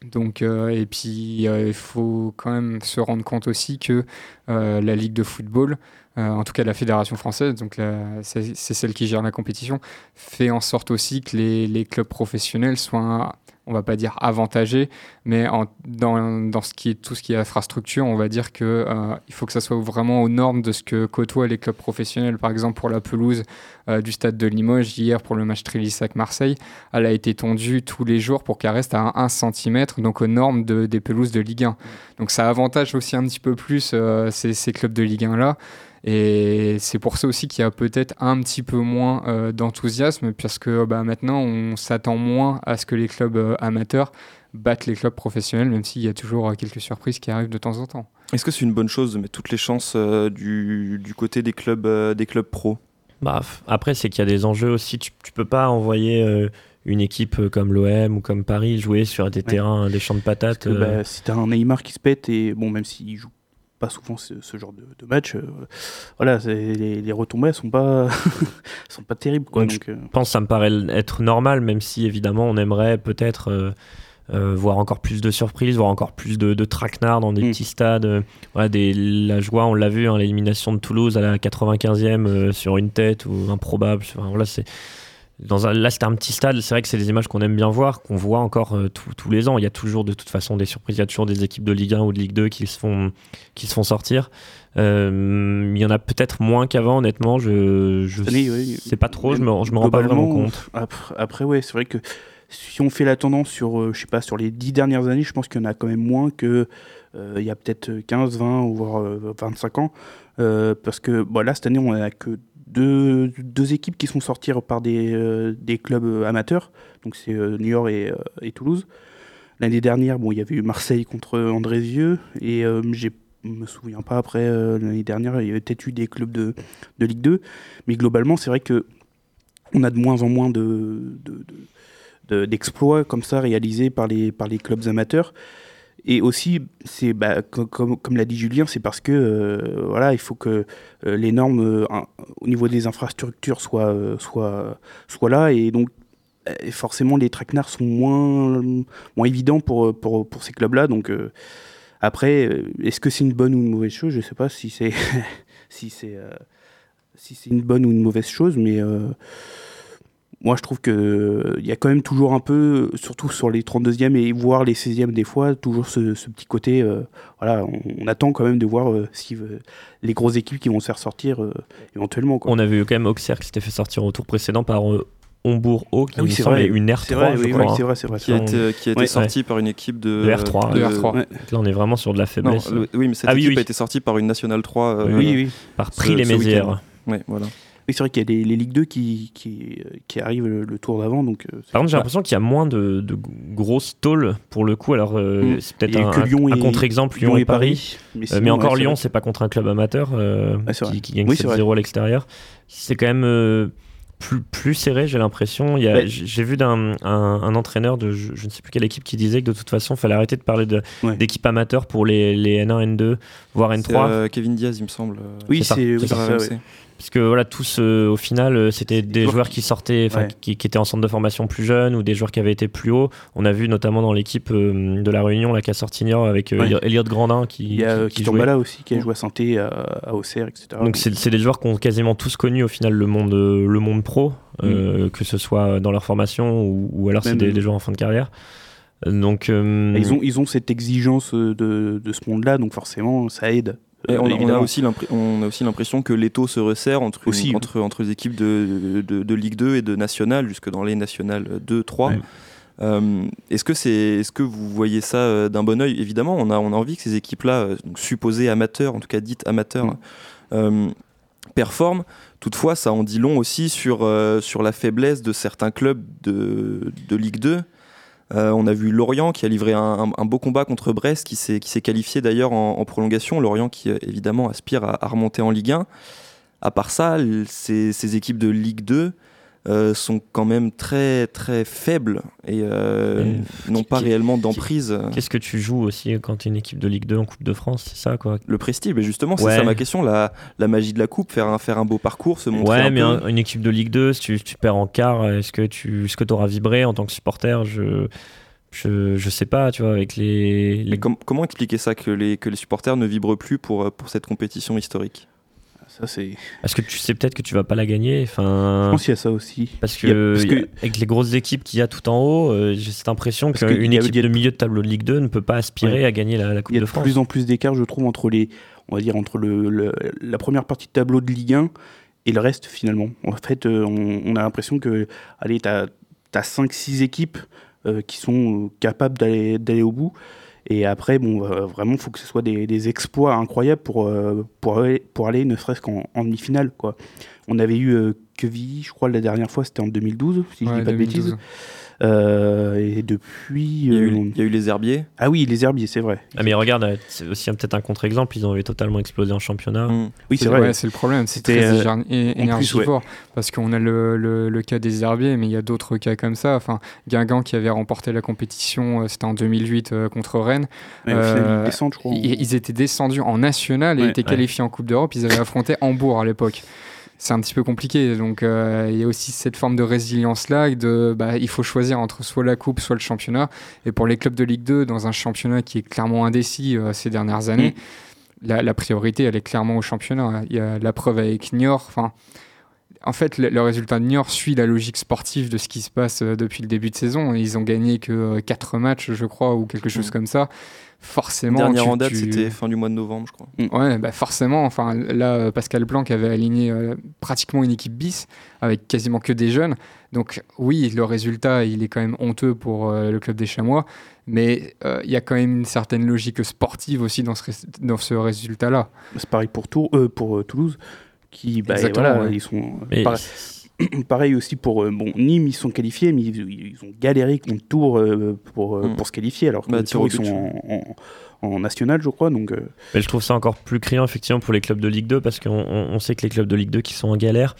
Donc, euh, et puis, euh, il faut quand même se rendre compte aussi que euh, la Ligue de football, en tout cas la Fédération française, donc c'est celle qui gère la compétition, fait en sorte aussi que les clubs professionnels soient, on va pas dire avantagés, mais dans ce qui est, tout ce qui est infrastructure, on va dire que euh, il faut que ça soit vraiment aux normes de ce que côtoient les clubs professionnels. Par exemple, pour la pelouse euh, du stade de Limoges, hier pour le match Trélissac-Marseille, elle a été tondue tous les jours pour qu'elle reste à 1 cm, donc aux normes de- des pelouses de Ligue 1. Donc ça avantage aussi un petit peu plus euh, ces, ces clubs de Ligue 1 là. Et c'est pour ça aussi qu'il y a peut-être un petit peu moins euh, d'enthousiasme, parce que bah, maintenant on s'attend moins à ce que les clubs euh, amateurs battent les clubs professionnels, même s'il y a toujours euh, quelques surprises qui arrivent de temps en temps. Est-ce que c'est une bonne chose de mettre toutes les chances euh, du, du côté des clubs, euh, des clubs pro Bah, après, c'est qu'il y a des enjeux aussi. Tu, tu peux pas envoyer euh, une équipe comme l'OM ou comme Paris jouer sur des terrains, des champs de patates. Que, bah, si t'as un Neymar qui se pète, et bon, même s'il joue pas souvent ce, ce genre de, de match, euh, voilà, les, les, retombées sont pas, sont pas terribles. Quoi, donc, donc, je pense que ça me paraît être normal, même si évidemment on aimerait peut-être euh, voir encore plus de surprises, voir encore plus de, de traquenards dans des mm. petits stades. Euh, voilà, des, la joie, on l'a vu, hein, l'élimination de Toulouse à la 95e euh, sur une tête ou improbable. Enfin, voilà, c'est dans un, là, c'était un petit stade. C'est vrai que c'est des images qu'on aime bien voir, qu'on voit encore tous les ans. Il y a toujours de toute façon des surprises. Il y a toujours des équipes de Ligue 1 ou de Ligue 2 qui se font, qui se font sortir. il y en a peut-être moins qu'avant, honnêtement. Je, je oui. sais pas trop. Je me, je me rends pas vraiment compte. Après, après ouais, c'est vrai que si on fait la tendance sur, euh, je sais pas, sur les dix dernières années, je pense qu'il y en a quand même moins que euh, il y a peut-être 15, 20 ou voire 25 euh, ans. parce que bon, là, cette année, on n'a que deux, deux, équipes qui sont sorties par des, des clubs amateurs. Donc c'est New York et, Toulouse. L'année dernière, bon, il y avait eu Marseille contre Andrézieux et j'ai me souviens pas après l'année dernière, il y avait peut-être eu des clubs de, de Ligue 2, mais globalement, c'est vrai que on a de moins en moins de, d'exploits comme ça réalisés par les, par les clubs amateurs. Et aussi, c'est bah, comme, l'a dit Julien, c'est parce que euh, voilà, il faut que euh, les normes euh, au niveau des infrastructures soient, soient, soient là. Et donc, forcément, les traquenards sont moins, moins évidents pour, pour, pour ces clubs-là. Donc, après, est-ce que c'est une bonne ou une mauvaise chose? Je ne sais pas si c'est si c'est si c'est une bonne ou une mauvaise chose, mais moi je trouve que il y a quand même toujours un peu, surtout sur les 32e et voire les 16e des fois, toujours ce, petit côté, euh, voilà, on, attend quand même de voir euh, si euh, les grosses équipes qui vont se faire sortir éventuellement. Quoi. On avait eu quand même Auxerre qui s'était fait sortir au tour précédent par Hombourg Haut, qui ah oui, semblait une R3, vrai, je oui, crois. Oui, vrai, vrai, qui a été, qui a été sorti par une équipe de, de R3. De R3. Là, on est vraiment sur de la faiblesse. Non, oui, mais cette ah, équipe a été sortie par une Nationale 3. oui, oui. Par Prix les Mézières. Oui, voilà. Oui, c'est vrai qu'il y a les, les Ligue 2 qui, qui, qui arrivent le, tour d'avant. Donc, euh, Par contre, j'ai l'impression qu'il y a moins de, de grosses tôles pour le coup. Alors, euh, Mm. c'est peut-être un, contre-exemple, Lyon, et Paris. Mais, Euh, encore ouais, Lyon, c'est pas contre un club amateur euh, vrai. qui, qui gagne Oui, c'est 7-0 à l'extérieur. C'est quand même euh, plus, plus serré, j'ai l'impression. Il y a- Ouais. J'ai vu d'un un, un entraîneur de je, je ne sais plus quelle équipe qui disait que de toute façon, il fallait arrêter de parler de- Ouais. d'équipe amateur pour les, les N1, N2, voire C'est N3. euh, Kevin Diaz, il me semble. euh, Oui, c'est ça, c'est c'est oui, Parce que voilà, tous euh, au final, euh, c'était des joueurs qui sortaient, Ouais. qui, qui étaient en centre de formation plus jeune ou des joueurs qui avaient été plus hauts. On a vu notamment dans l'équipe euh, de la Réunion, la qui a sorti Niort avec Ouais. Elliot Grandin qui, Il y a qui- qui qui jouait. là aussi, qui a joué à Santé, à, à Auxerre, etc. Donc c'est des joueurs qui ont quasiment tous connu au final le monde, le monde pro, euh, que ce soit dans leur formation ou, ou alors c'est des, des joueurs en fin de carrière. Donc euh, Ils ont, ils ont cette exigence de, de ce monde-là, donc forcément, ça aide. Et on, on a aussi on a aussi l'impression que l'étau se resserre entre, Aussi. entre, entre les équipes de, de, de Ligue 2 et de National, jusque dans les Nationales 2, 3. Ouais. Euh, est-ce que c'est, est-ce que vous voyez ça euh, d'un bon oeil? Évidemment, on a, on a envie que ces équipes-là, euh, supposées amateurs, en tout cas dites amateurs, Mm. performent. Toutefois, ça en dit long aussi sur, sur la faiblesse de certains clubs de, de Ligue 2. Euh, on a vu Lorient qui a livré un, un- beau combat contre Brest, qui s'est, qualifié d'ailleurs en, en prolongation. Lorient qui euh, évidemment aspire à, à remonter en Ligue 1. À part ça, ces, ces équipes de Ligue 2 euh, sont quand même très très faibles et euh, n'ont pas réellement d'emprise. qu'est-ce que tu joues aussi quand tu es une équipe de Ligue 2 en Coupe de France C'est ça quoi? Le prestige, mais justement, c'est Ouais. ça ma question. La, la magie de la coupe, faire un, faire un beau parcours, se montrer Ouais, un mais peu. un- une équipe de Ligue 2, si tu, tu perds en quart, est-ce que tu est-ce que auras vibré en tant que supporter? Je, je, je sais pas, tu vois, avec les. les- Mais com- comment expliquer ça que les, que les supporters ne vibrent plus pour, euh, pour cette compétition historique? Ça, c'est. Parce que tu sais peut-être que tu vas pas la gagner. Je Enfin, pense qu'il y a ça aussi. parce que, a- parce que- avec les grosses équipes qu'il y a tout en haut, euh, j'ai cette impression Parce que qu'une a- équipe a- de milieu de tableau de Ligue 2 ne peut pas aspirer Ouais. à gagner la, la Coupe Il y a de de France. plus en plus d'écart, je trouve, entre les, on va dire, entre le, le- la première partie de tableau de Ligue 1 et le reste, finalement. En fait, euh, on, on a l'impression que, allez, t'as as 5-6 équipes euh, qui sont capables d'aller au bout. Et après, bon, euh, vraiment, il faut que ce soit des, des exploits incroyables pour, euh, pour, aller, pour aller ne serait-ce qu'en en demi-finale. Quoi. On avait eu euh, je crois, la dernière fois, c'était en 2012, si je Ouais, dis pas de 2012. bêtises. Euh, et depuis. Il y, a eu, euh, il y a eu les herbiers. Ah oui, les herbiers, c'est vrai. Ah, mais regarde, c'est aussi peut-être un contre-exemple. Ils ont totalement explosé en championnat. Mm. Oui, c'est vrai. Ouais, c'est le problème, c'est C'était, très euh, énergivore. Parce qu'on a le, le- le cas des herbiers, mais il y a d'autres cas comme ça. Enfin, Guingamp qui avait remporté la compétition, c'était en 2008 euh, contre Rennes. Ouais, au final, ils descendent, je crois. Ils, ils étaient descendus en national et Ouais, étaient ouais. qualifiés en Coupe d'Europe. Ils avaient affronté Hambourg à l'époque. C'est un petit peu compliqué. Donc, euh, il y a aussi cette forme de résilience-là. De, bah, il faut choisir entre soit la Coupe, soit le championnat. Et pour les clubs de Ligue 2, dans un championnat qui est clairement indécis euh, ces dernières années, la, la priorité, elle est clairement au championnat. Il y a la preuve avec Niort. Enfin, en fait, le, le résultat de Niort suit la logique sportive de ce qui se passe euh, depuis le début de saison. Ils ont gagné que 4 matchs, je crois, ou quelque chose Mm. comme ça. Forcément, Dernière tu- en date, tu- c'était fin du mois de novembre, je crois. Ouais, bah forcément. Enfin, là, euh, Pascal Blanc avait aligné euh, pratiquement une équipe bis avec quasiment que des jeunes. Donc, oui, le résultat, il est quand même honteux pour euh, le club des Chamois. Mais euh, il y a quand même une certaine logique sportive aussi dans ce, rés- dans ce résultat-là. C'est pareil pour, Tour, euh, pour euh, Toulouse, qui, bah, Exactement, voilà, ouais. ils sont. Mais pareil, pareil aussi pour euh, bon, Nîmes, ils sont qualifiés, mais ils, ils ont galéré contre Tours euh, pour, euh, Mm. pour se qualifier, alors que Bah, Tours, ils but, sont en, en- en national, je crois. Donc, euh, Mais je trouve ça encore plus criant effectivement pour les clubs de Ligue 2 parce qu'on on- sait que les clubs de Ligue 2 qui sont en galère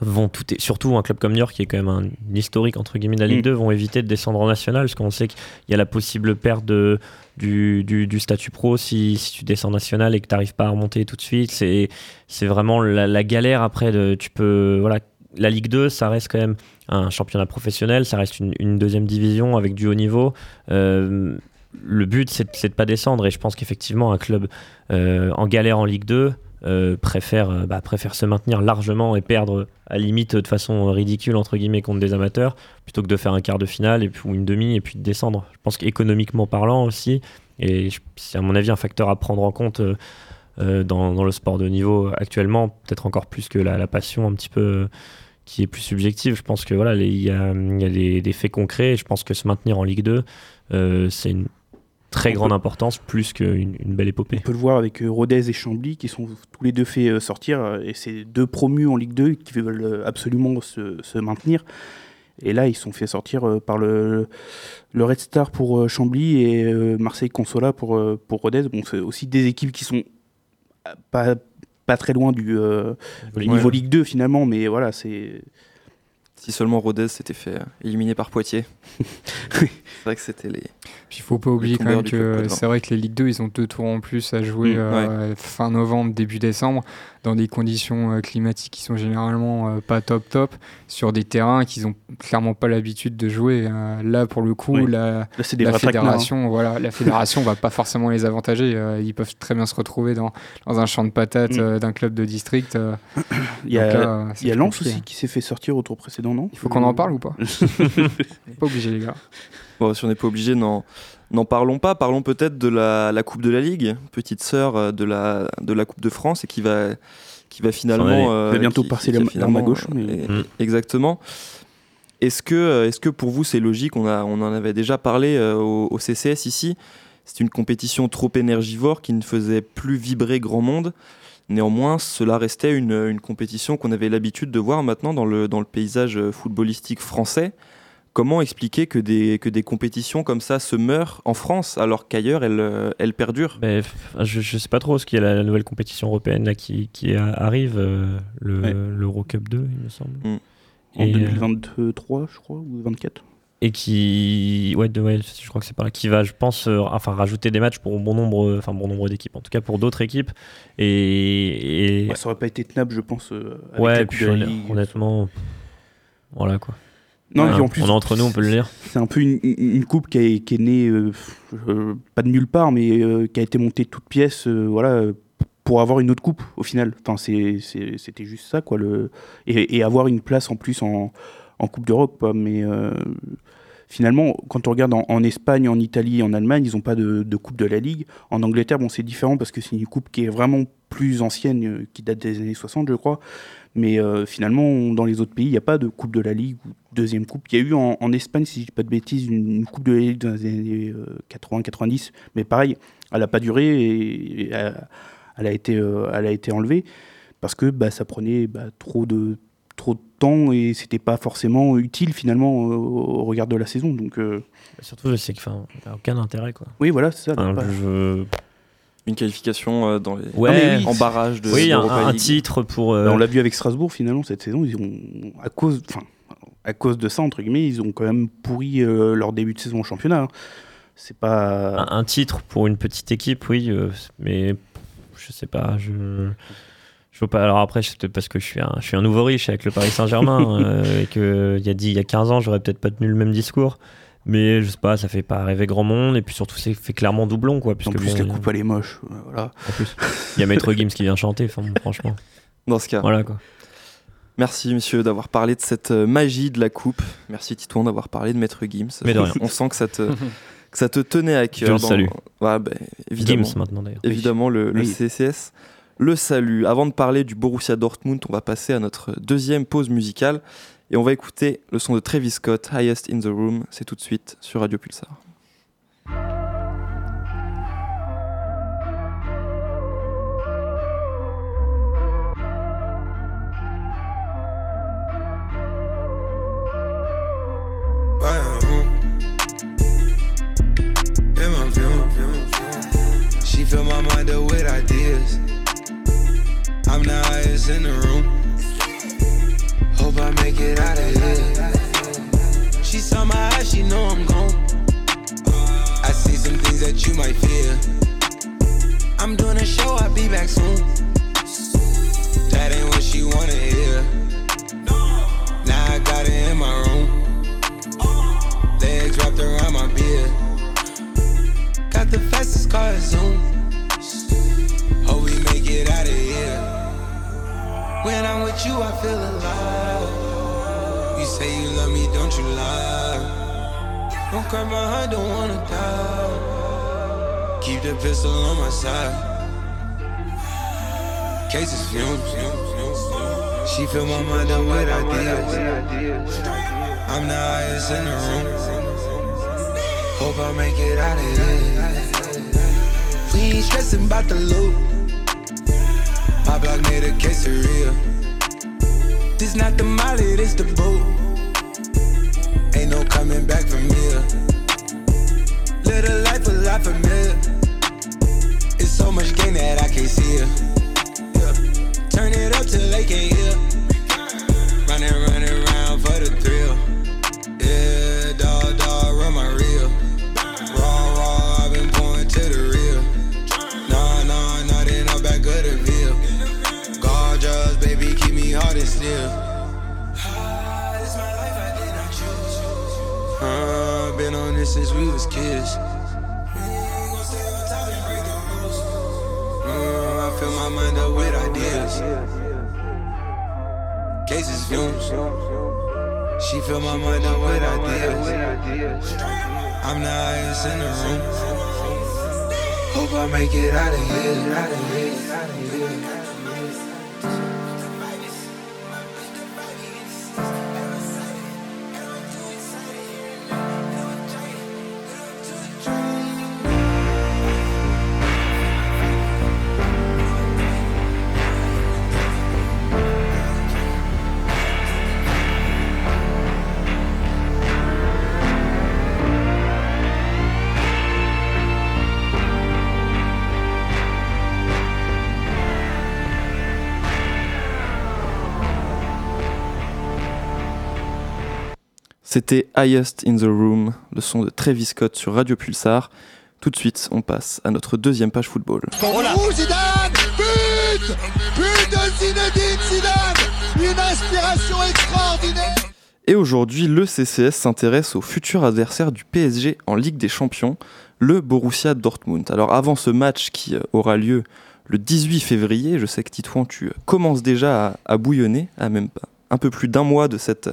vont tout et surtout un club comme New York qui est quand même un historique entre guillemets de la Ligue Mm. 2 vont éviter de descendre en national parce qu'on sait qu'il y a la possible perte de, du, du, statut pro si, si tu descends en national et que tu n'arrives pas à remonter tout de suite c'est c'est vraiment la, galère après tu peux voilà. La Ligue 2 ça reste quand même un championnat professionnel ça reste une, deuxième division avec du haut niveau. Euh, le but c'est de pas descendre et je pense qu'effectivement un club euh, en galère en Ligue 2 euh, préfère, euh, bah, se maintenir largement et perdre à limite de façon ridicule entre guillemets contre des amateurs plutôt que de faire un quart de finale et ou une demi et puis de descendre. Je pense qu'économiquement parlant aussi, et c'est à mon avis un facteur à prendre en compte euh, euh, dans, le sport de niveau actuellement, peut-être encore plus que la, passion un petit peu qui est plus subjective. Je pense que voilà, il y a, des, faits concrets et je pense que se maintenir en Ligue 2, euh, c'est une très grande peut- importance plus qu'une une belle épopée. on peut le voir avec euh, Rodez et Chambly, qui sont tous les deux fait euh, sortir, euh, et c'est deux promus en Ligue 2 qui veulent absolument se, se maintenir. Et là, ils sont fait sortir par le, le Red Star pour Chambly et Marseille Consola pour, pour Rodez. Bon, c'est aussi des équipes qui sont pas, pas très loin du euh, niveau Ouais. Ligue 2 finalement, mais voilà, c'est. Si seulement Rodez s'était fait euh, éliminer par Poitiers. c'est vrai que c'était les. Puis il faut pas oublier quand même que c'est vrai que les Ligue 2, ils ont deux tours en plus à jouer Mm, euh, fin novembre, début décembre, dans des conditions euh, climatiques qui sont généralement euh, pas top top, sur des terrains qu'ils ont clairement pas l'habitude de jouer. Euh, là, pour le coup, Oui. la, traquenards, hein. fédération, voilà, la fédération va pas forcément les avantager. Euh, ils peuvent très bien se retrouver dans, dans un champ de patates Mm. euh, d'un club de district. euh, Il y a, il y a Lens aussi qui s'est fait sortir au tour précédent, non? Il faut qu'on en parle ou pas? Pas obligé, les gars. Bon, si on n'est pas obligé, n'en n'en parlons pas. Parlons peut-être de la, la Coupe de la Ligue, petite sœur euh, de la, de la Coupe de France et qui va, qui va finalement. euh, Va bientôt qui- passer qui la- va l'arme à gauche, euh, mais- et- Mm. Exactement. Est-ce que, euh, est que pour vous c'est logique? On, a, on en avait déjà parlé euh, au, au CCS ici. C'est une compétition trop énergivore qui ne faisait plus vibrer grand monde. Néanmoins, cela restait une, une compétition qu'on avait l'habitude de voir maintenant dans le, dans le paysage footballistique français. Comment expliquer que des, que des compétitions comme ça se meurent en France alors qu'ailleurs elles, euh, elles perdurent Mais, je, je sais pas trop ce qu'il y a la, la nouvelle compétition européenne là, qui, qui a- arrive, euh, le, Ouais. l'Euro Cup 2, il me semble. Mm. En Et, euh, 2023, je crois, ou 24. et qui ouais, de, ouais je crois que c'est par là qui va je pense euh, enfin rajouter des matchs pour bon nombre enfin bon nombre d'équipes en tout cas pour d'autres équipes et, et- Ouais, ça aurait pas été tenable, je pense. euh, avec ouais, la puis Coupe de la hon- Ligue. honnêtement voilà quoi Non, Voilà. en plus, on est entre nous on peut le lire C'est un peu une, coupe qui, est- qui est née, euh, euh, pas de nulle part, mais euh, qui a été montée de toutes pièces, euh, voilà, pour avoir une autre coupe au final. Enfin, c'était juste ça, quoi. Le, et, et avoir une place en plus en, en Coupe d'Europe, quoi. Mais finalement, quand on regarde en, en Espagne, en Italie, en Allemagne, ils n'ont pas de, de Coupe de la Ligue. En Angleterre, bon, c'est différent parce que c'est une coupe qui est vraiment plus ancienne, qui date des années 60, je crois. Mais euh, finalement, dans les autres pays, il n'y a pas de Coupe de la Ligue ou deuxième coupe. Il y a eu en, en Espagne, si je dis pas de bêtises, une, une Coupe de la Ligue dans les années 80-90. Mais pareil, elle n'a pas duré et, et elle, elle a été, euh, elle a été enlevée parce que bah, ça prenait bah, trop, de, important et c'était pas forcément utile finalement euh, au regard de la saison. Donc euh, Surtout, je sais qu'il n'y a aucun intérêt. Quoi. oui, voilà, c'est ça. Enfin, pas- je- Une qualification euh, dans les Ouais, mais oui. en barrage de oui, un, titre pour. euh, on l'a vu avec Strasbourg finalement cette saison, ils ont à cause, enfin à cause de ça entre guillemets, ils ont quand même pourri euh, leur début de saison au championnat. hein. C'est pas. un, un titre pour une petite équipe, oui, euh, mais je sais pas, je. Je veux pas. Alors après, c'est peut-être parce que je suis un, je suis un nouveau riche avec le Paris Saint-Germain euh, et que il y a dit il y a 15 ans, j'aurais peut-être pas tenu le même discours. Mais je sais pas, ça fait pas rêver grand monde et puis surtout c'est fait clairement doublon quoi. en Puisque plus, bon, la coupe elle est moche. euh, Voilà. en plus, il y a Maître Gims qui vient chanter. Enfin, bon, franchement, Dans ce cas, voilà quoi. merci messieurs d'avoir parlé de cette euh, magie de la coupe. Merci Titouan d'avoir parlé de Maître Gims. Mais de rien. On sent que ça te, que ça te tenait à cœur. le salue. Ouais, bah, évidemment. Gims maintenant d'ailleurs. évidemment le, le Oui. CCS le salue. Avant de parler du Borussia Dortmund, on va passer à notre deuxième pause musicale et on va écouter le son de Travis Scott, Highest in the Room. C'est tout de suite sur Radio Pulsar. In the room. Make it out of here. She saw my eyes, she know I'm gone. I see some things that you might fear. I'm doing a show, I'll be back soon. That ain't what she wanna hear. Now I got it in my room. Legs wrapped around my beard. Got the fastest car Zoom. Hope we make it out of here. When I'm with you, I feel alive. Say you love me, don't you lie? Don't cry my heart, don't wanna die. Keep the pistol on my side. Cases fumes. She fill my mind up with ideas. I'm the highest in the room. Hope I make it out of here. We ain't stressing about the loot. My block made a quesadilla. This not the molly, this the boot. Lot familiar. It's so much gain that I can't see it. Yeah. Turn it up till they can't hear. Running, running around for the thrill. Yeah, dog, dog, run my reel. Raw, raw, I've been pouring to the real. Nah, nah, not in the back of the veil. Gorgeous, baby, keep me hard and still. This my life, I did not choose. Uh, been on this since we was kids. Fumes. She fill my mind up with ideas. I'm the highest in the room. Hope I make it. Out of here. C'était Highest in the Room, le son de Travis Scott sur Radio Pulsar. Tout de suite, on passe à notre deuxième page football. Ouh, Zidane But But de Zinedine Zidane Une inspiration extraordinaire Et aujourd'hui, le CCS s'intéresse au futur adversaire du PSG en Ligue des Champions, le Borussia Dortmund. Alors avant ce match qui euh, aura lieu le 18 février, je sais que Titouan, tu euh, commences déjà à, à bouillonner, à même pas un peu plus d'un mois de cet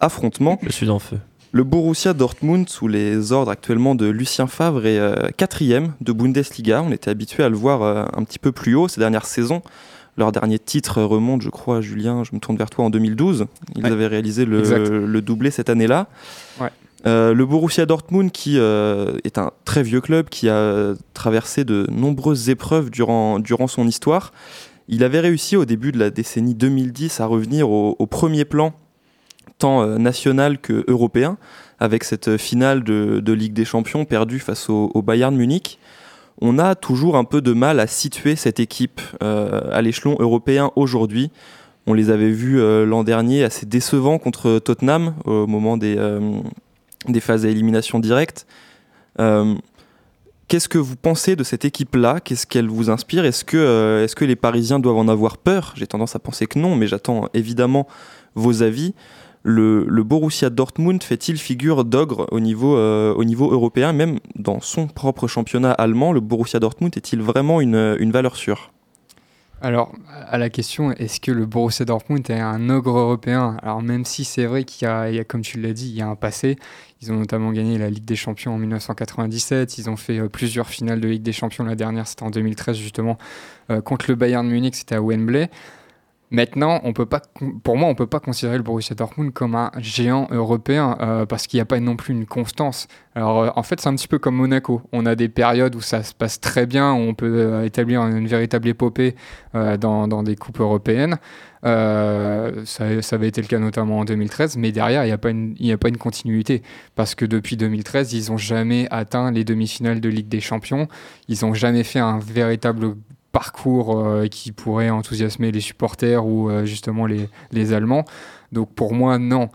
affrontement. Je suis en feu. Le Borussia Dortmund, sous les ordres actuellement de Lucien Favre, est euh, quatrième de Bundesliga. On était habitué à le voir euh, un petit peu plus haut ces dernières saisons. Leur dernier titre remonte, je crois, Julien, je me tourne vers toi, en 2012. Ils Ouais. avaient réalisé le, le doublé cette année-là. Ouais. Euh, le Borussia Dortmund, qui euh, est un très vieux club, qui a traversé de nombreuses épreuves durant, durant son histoire. Il avait réussi au début de la décennie 2010 à revenir au, premier plan tant euh, national que européen, avec cette finale de, Ligue des Champions perdue face au, Bayern Munich. On a toujours un peu de mal à situer cette équipe euh, à l'échelon européen aujourd'hui. On les avait vus euh, l'an dernier assez décevants contre Tottenham au moment des phases à élimination directe. Qu'est-ce que vous pensez de cette équipe-là? Qu'est-ce qu'elle vous inspire? Est-ce que, euh, est-ce que les Parisiens doivent en avoir peur? J'ai tendance à penser que non, mais j'attends évidemment vos avis. Le, Borussia Dortmund fait-il figure d'ogre au, niveau, euh, au niveau européen Même dans son propre championnat allemand, le Borussia Dortmund est-il vraiment une, valeur sûre? Alors, à la question, est-ce que le Borussia Dortmund est un ogre européen? Alors, même si c'est vrai qu'il y, y a, comme tu l'as dit, il y a un passé, ils ont notamment gagné la Ligue des Champions en 1997, ils ont fait euh, plusieurs finales de Ligue des Champions, la dernière c'était en 2013 justement, euh, contre le Bayern Munich, c'était à Wembley. Maintenant, on peut pas, pour moi, on peut pas considérer le Borussia Dortmund comme un géant européen euh, parce qu'il n'y a pas non plus une constance. Alors, en fait, c'est un petit peu comme Monaco. On a des périodes où ça se passe très bien, où on peut établir une véritable épopée dans, des coupes européennes. Euh, ça, avait été le cas notamment en 2013, mais derrière, il n'y a, pas une, continuité parce que depuis 2013, ils n'ont jamais atteint les demi-finales de Ligue des Champions. Ils n'ont jamais fait un véritable parcours euh, qui pourrait enthousiasmer les supporters ou euh, justement les, Allemands. Donc pour moi, non.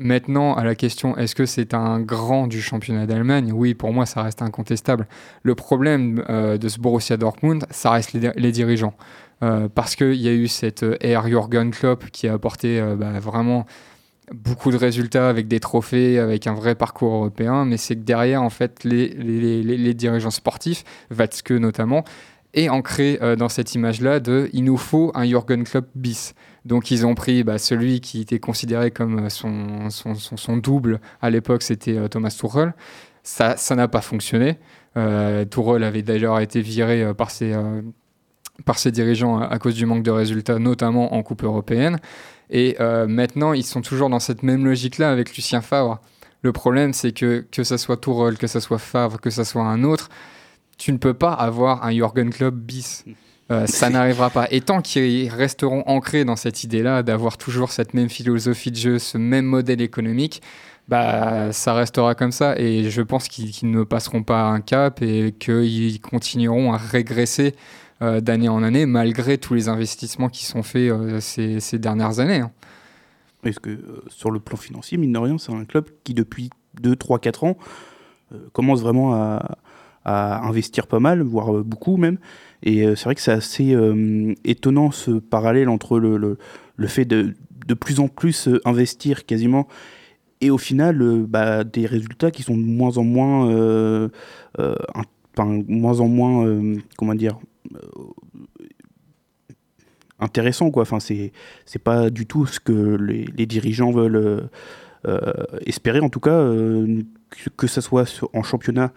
Euh, maintenant, à la question, est-ce que c'est un grand du championnat d'Allemagne? Oui, pour moi, ça reste incontestable. Le problème euh, de ce Borussia Dortmund, ça reste les, dirigeants. parce qu'il y a eu cette ère Jürgen Klopp qui a apporté bah, vraiment beaucoup de résultats avec des trophées, avec un vrai parcours européen, mais c'est que derrière, en fait, les, les, dirigeants sportifs, Watzke notamment, est ancré euh, dans cette image-là de il nous faut un Jürgen Klopp bis. Donc ils ont pris bah, celui qui était considéré comme son, son, double à l'époque, c'était euh, Thomas Tuchel. Ça n'a pas fonctionné. Euh, Tuchel avait d'ailleurs été viré euh, par ses, dirigeants à, cause du manque de résultats, notamment en Coupe européenne. Et euh, maintenant, ils sont toujours dans cette même logique-là avec Lucien Favre. Le problème, c'est que que ça soit Tourelle, que ça soit Favre, que ça soit un autre, tu ne peux pas avoir un Jürgen Klopp bis. Euh, ça n'arrivera pas. Et tant qu'ils resteront ancrés dans cette idée-là, d'avoir toujours cette même philosophie de jeu, ce même modèle économique, bah, ça restera comme ça. Et je pense qu'ils qu ne passeront pas un cap et qu'ils continueront à régresser euh, d'année en année, malgré tous les investissements qui sont faits euh, ces, ces, dernières années. Hein. Parce que sur le plan financier, mine de rien, c'est un club qui depuis 2, 3, 4 ans commence vraiment à, à, investir pas mal, voire euh, beaucoup même. Et euh, c'est vrai que c'est assez étonnant ce parallèle entre le, fait de de plus en plus investir quasiment et au final euh, bah, des résultats qui sont de moins en moins euh, euh, enfin, moins en moins euh, comment dire intéressant quoi enfin c'est c'est pas du tout ce que les, les dirigeants veulent espérer en tout cas que, ça soit en championnat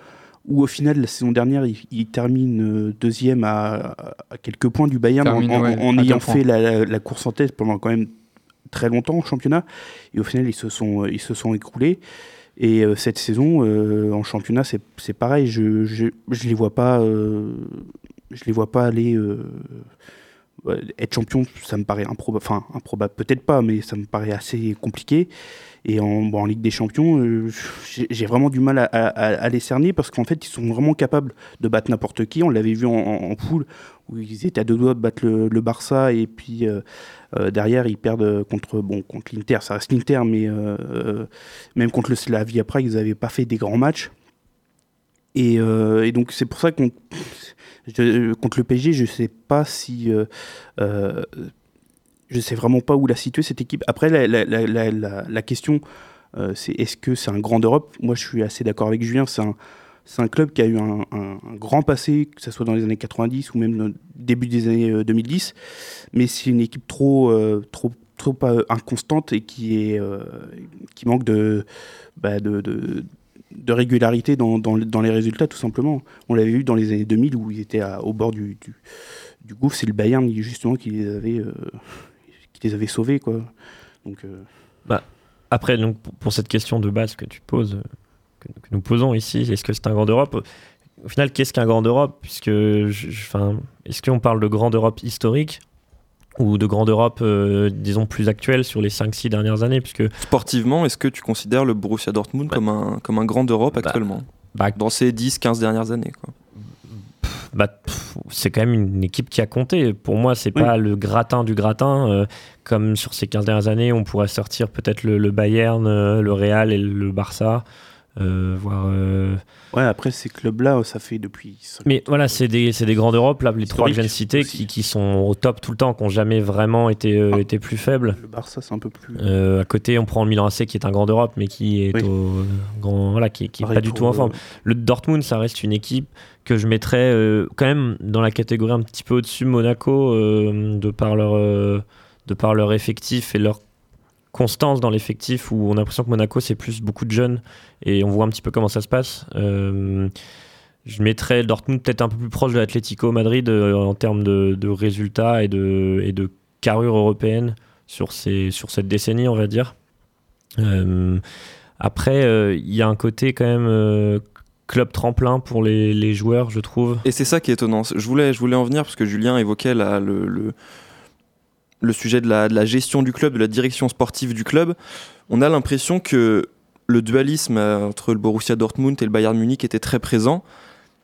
où au final la saison dernière il, il termine deuxième à, à, quelques points du Bayern termine, en, en, ouais, en ayant fait la, la, la, course en tête pendant quand même très longtemps au championnat. Et au final ils se sont ils se sont écroulés. Et euh, cette saison euh, en championnat c'est pareil. Je, je je les vois pas euh, je les vois pas aller euh, être champion. Ça me paraît improbable enfin improbable. Peut-être pas mais ça me paraît assez compliqué et en, bon, en Ligue des Champions euh, j'ai vraiment du mal à, les cerner parce qu'en fait ils sont vraiment capables de battre n'importe qui. On l'avait vu en, en, poule où ils étaient à deux doigts de battre le, Barça et puis euh, euh, derrière ils perdent contre bon contre l'Inter. Ça reste l'Inter mais même contre le Slavia Prague ils n'avaient pas fait des grands matchs. Et, donc c'est pour ça qu'on contre le PSG je sais pas si euh, euh, je sais vraiment pas où la situer cette équipe après la, question euh, c'est est-ce que c'est un grand d'Europe? Moi je suis assez d'accord avec Julien c'est un club qui a eu un, grand passé, que ce soit dans les années 90 ou même début des années euh, 2010, mais c'est une équipe trop, euh, trop, euh, inconstante et qui, est, euh, qui manque de, bah, de, régularité dans, les résultats, tout simplement. On l'avait vu dans les années 2000 où ils étaient au bord du, gouffre, c'est le Bayern justement qui les avait, euh, qui les avait sauvés. Quoi. Donc, euh, bah, après, donc, pour cette question de base que tu poses, que, que nous posons ici, est-ce que c'est un grand d'Europe? Au final, qu'est-ce qu'un grand d'Europe? Puisque, enfin, est-ce qu'on parle de grand d'Europe historique ou de grande Europe, euh, disons plus actuelle sur les 5-6 dernières années, puisque Sportivement, est-ce que tu considères le Borussia Dortmund Bah. comme, un, comme un grand d'Europe Bah, actuellement? Bah, Dans ces 10-15 dernières années quoi. bah, c'est quand même une équipe qui a compté. Pour moi, c'est Oui. pas le gratin du gratin. euh, comme sur ces 15 dernières années, on pourrait sortir peut-être le, le Bayern, euh, le Real et le Barça. euh, euh, Ouais, après ces clubs-là, ça fait depuis. Mais voilà, c'est des, c'est des grands d'Europe, là, les trois que je viens de citer, qui, qui sont au top tout le temps, qui n'ont jamais vraiment été, euh, Ah. été plus faibles. Le Barça, c'est un peu plus. À côté, on prend le Milan AC qui est un grand d'Europe, mais qui est Oui. au grand, voilà, qui, qui est pas du tout en forme. Le Dortmund, ça reste une équipe que je mettrais quand même dans la catégorie un petit peu au-dessus de Monaco, de, par leur, de par leur effectif et leur constance dans l'effectif, où on a l'impression que Monaco, c'est plus beaucoup de jeunes, et on voit un petit peu comment ça se passe. Euh, je mettrais Dortmund peut-être un peu plus proche de l'Atlético Madrid euh, en termes de, résultats et de, et carrure européenne sur, cette décennie, on va dire. Euh, après, il y a un côté quand même club tremplin pour les, joueurs, je trouve. Et c'est ça qui est étonnant. Je voulais, je voulais en venir parce que Julien évoquait le, le sujet de la, de la gestion du club, de la direction sportive du club. On a l'impression que le dualisme euh, entre le Borussia Dortmund et le Bayern Munich était très présent.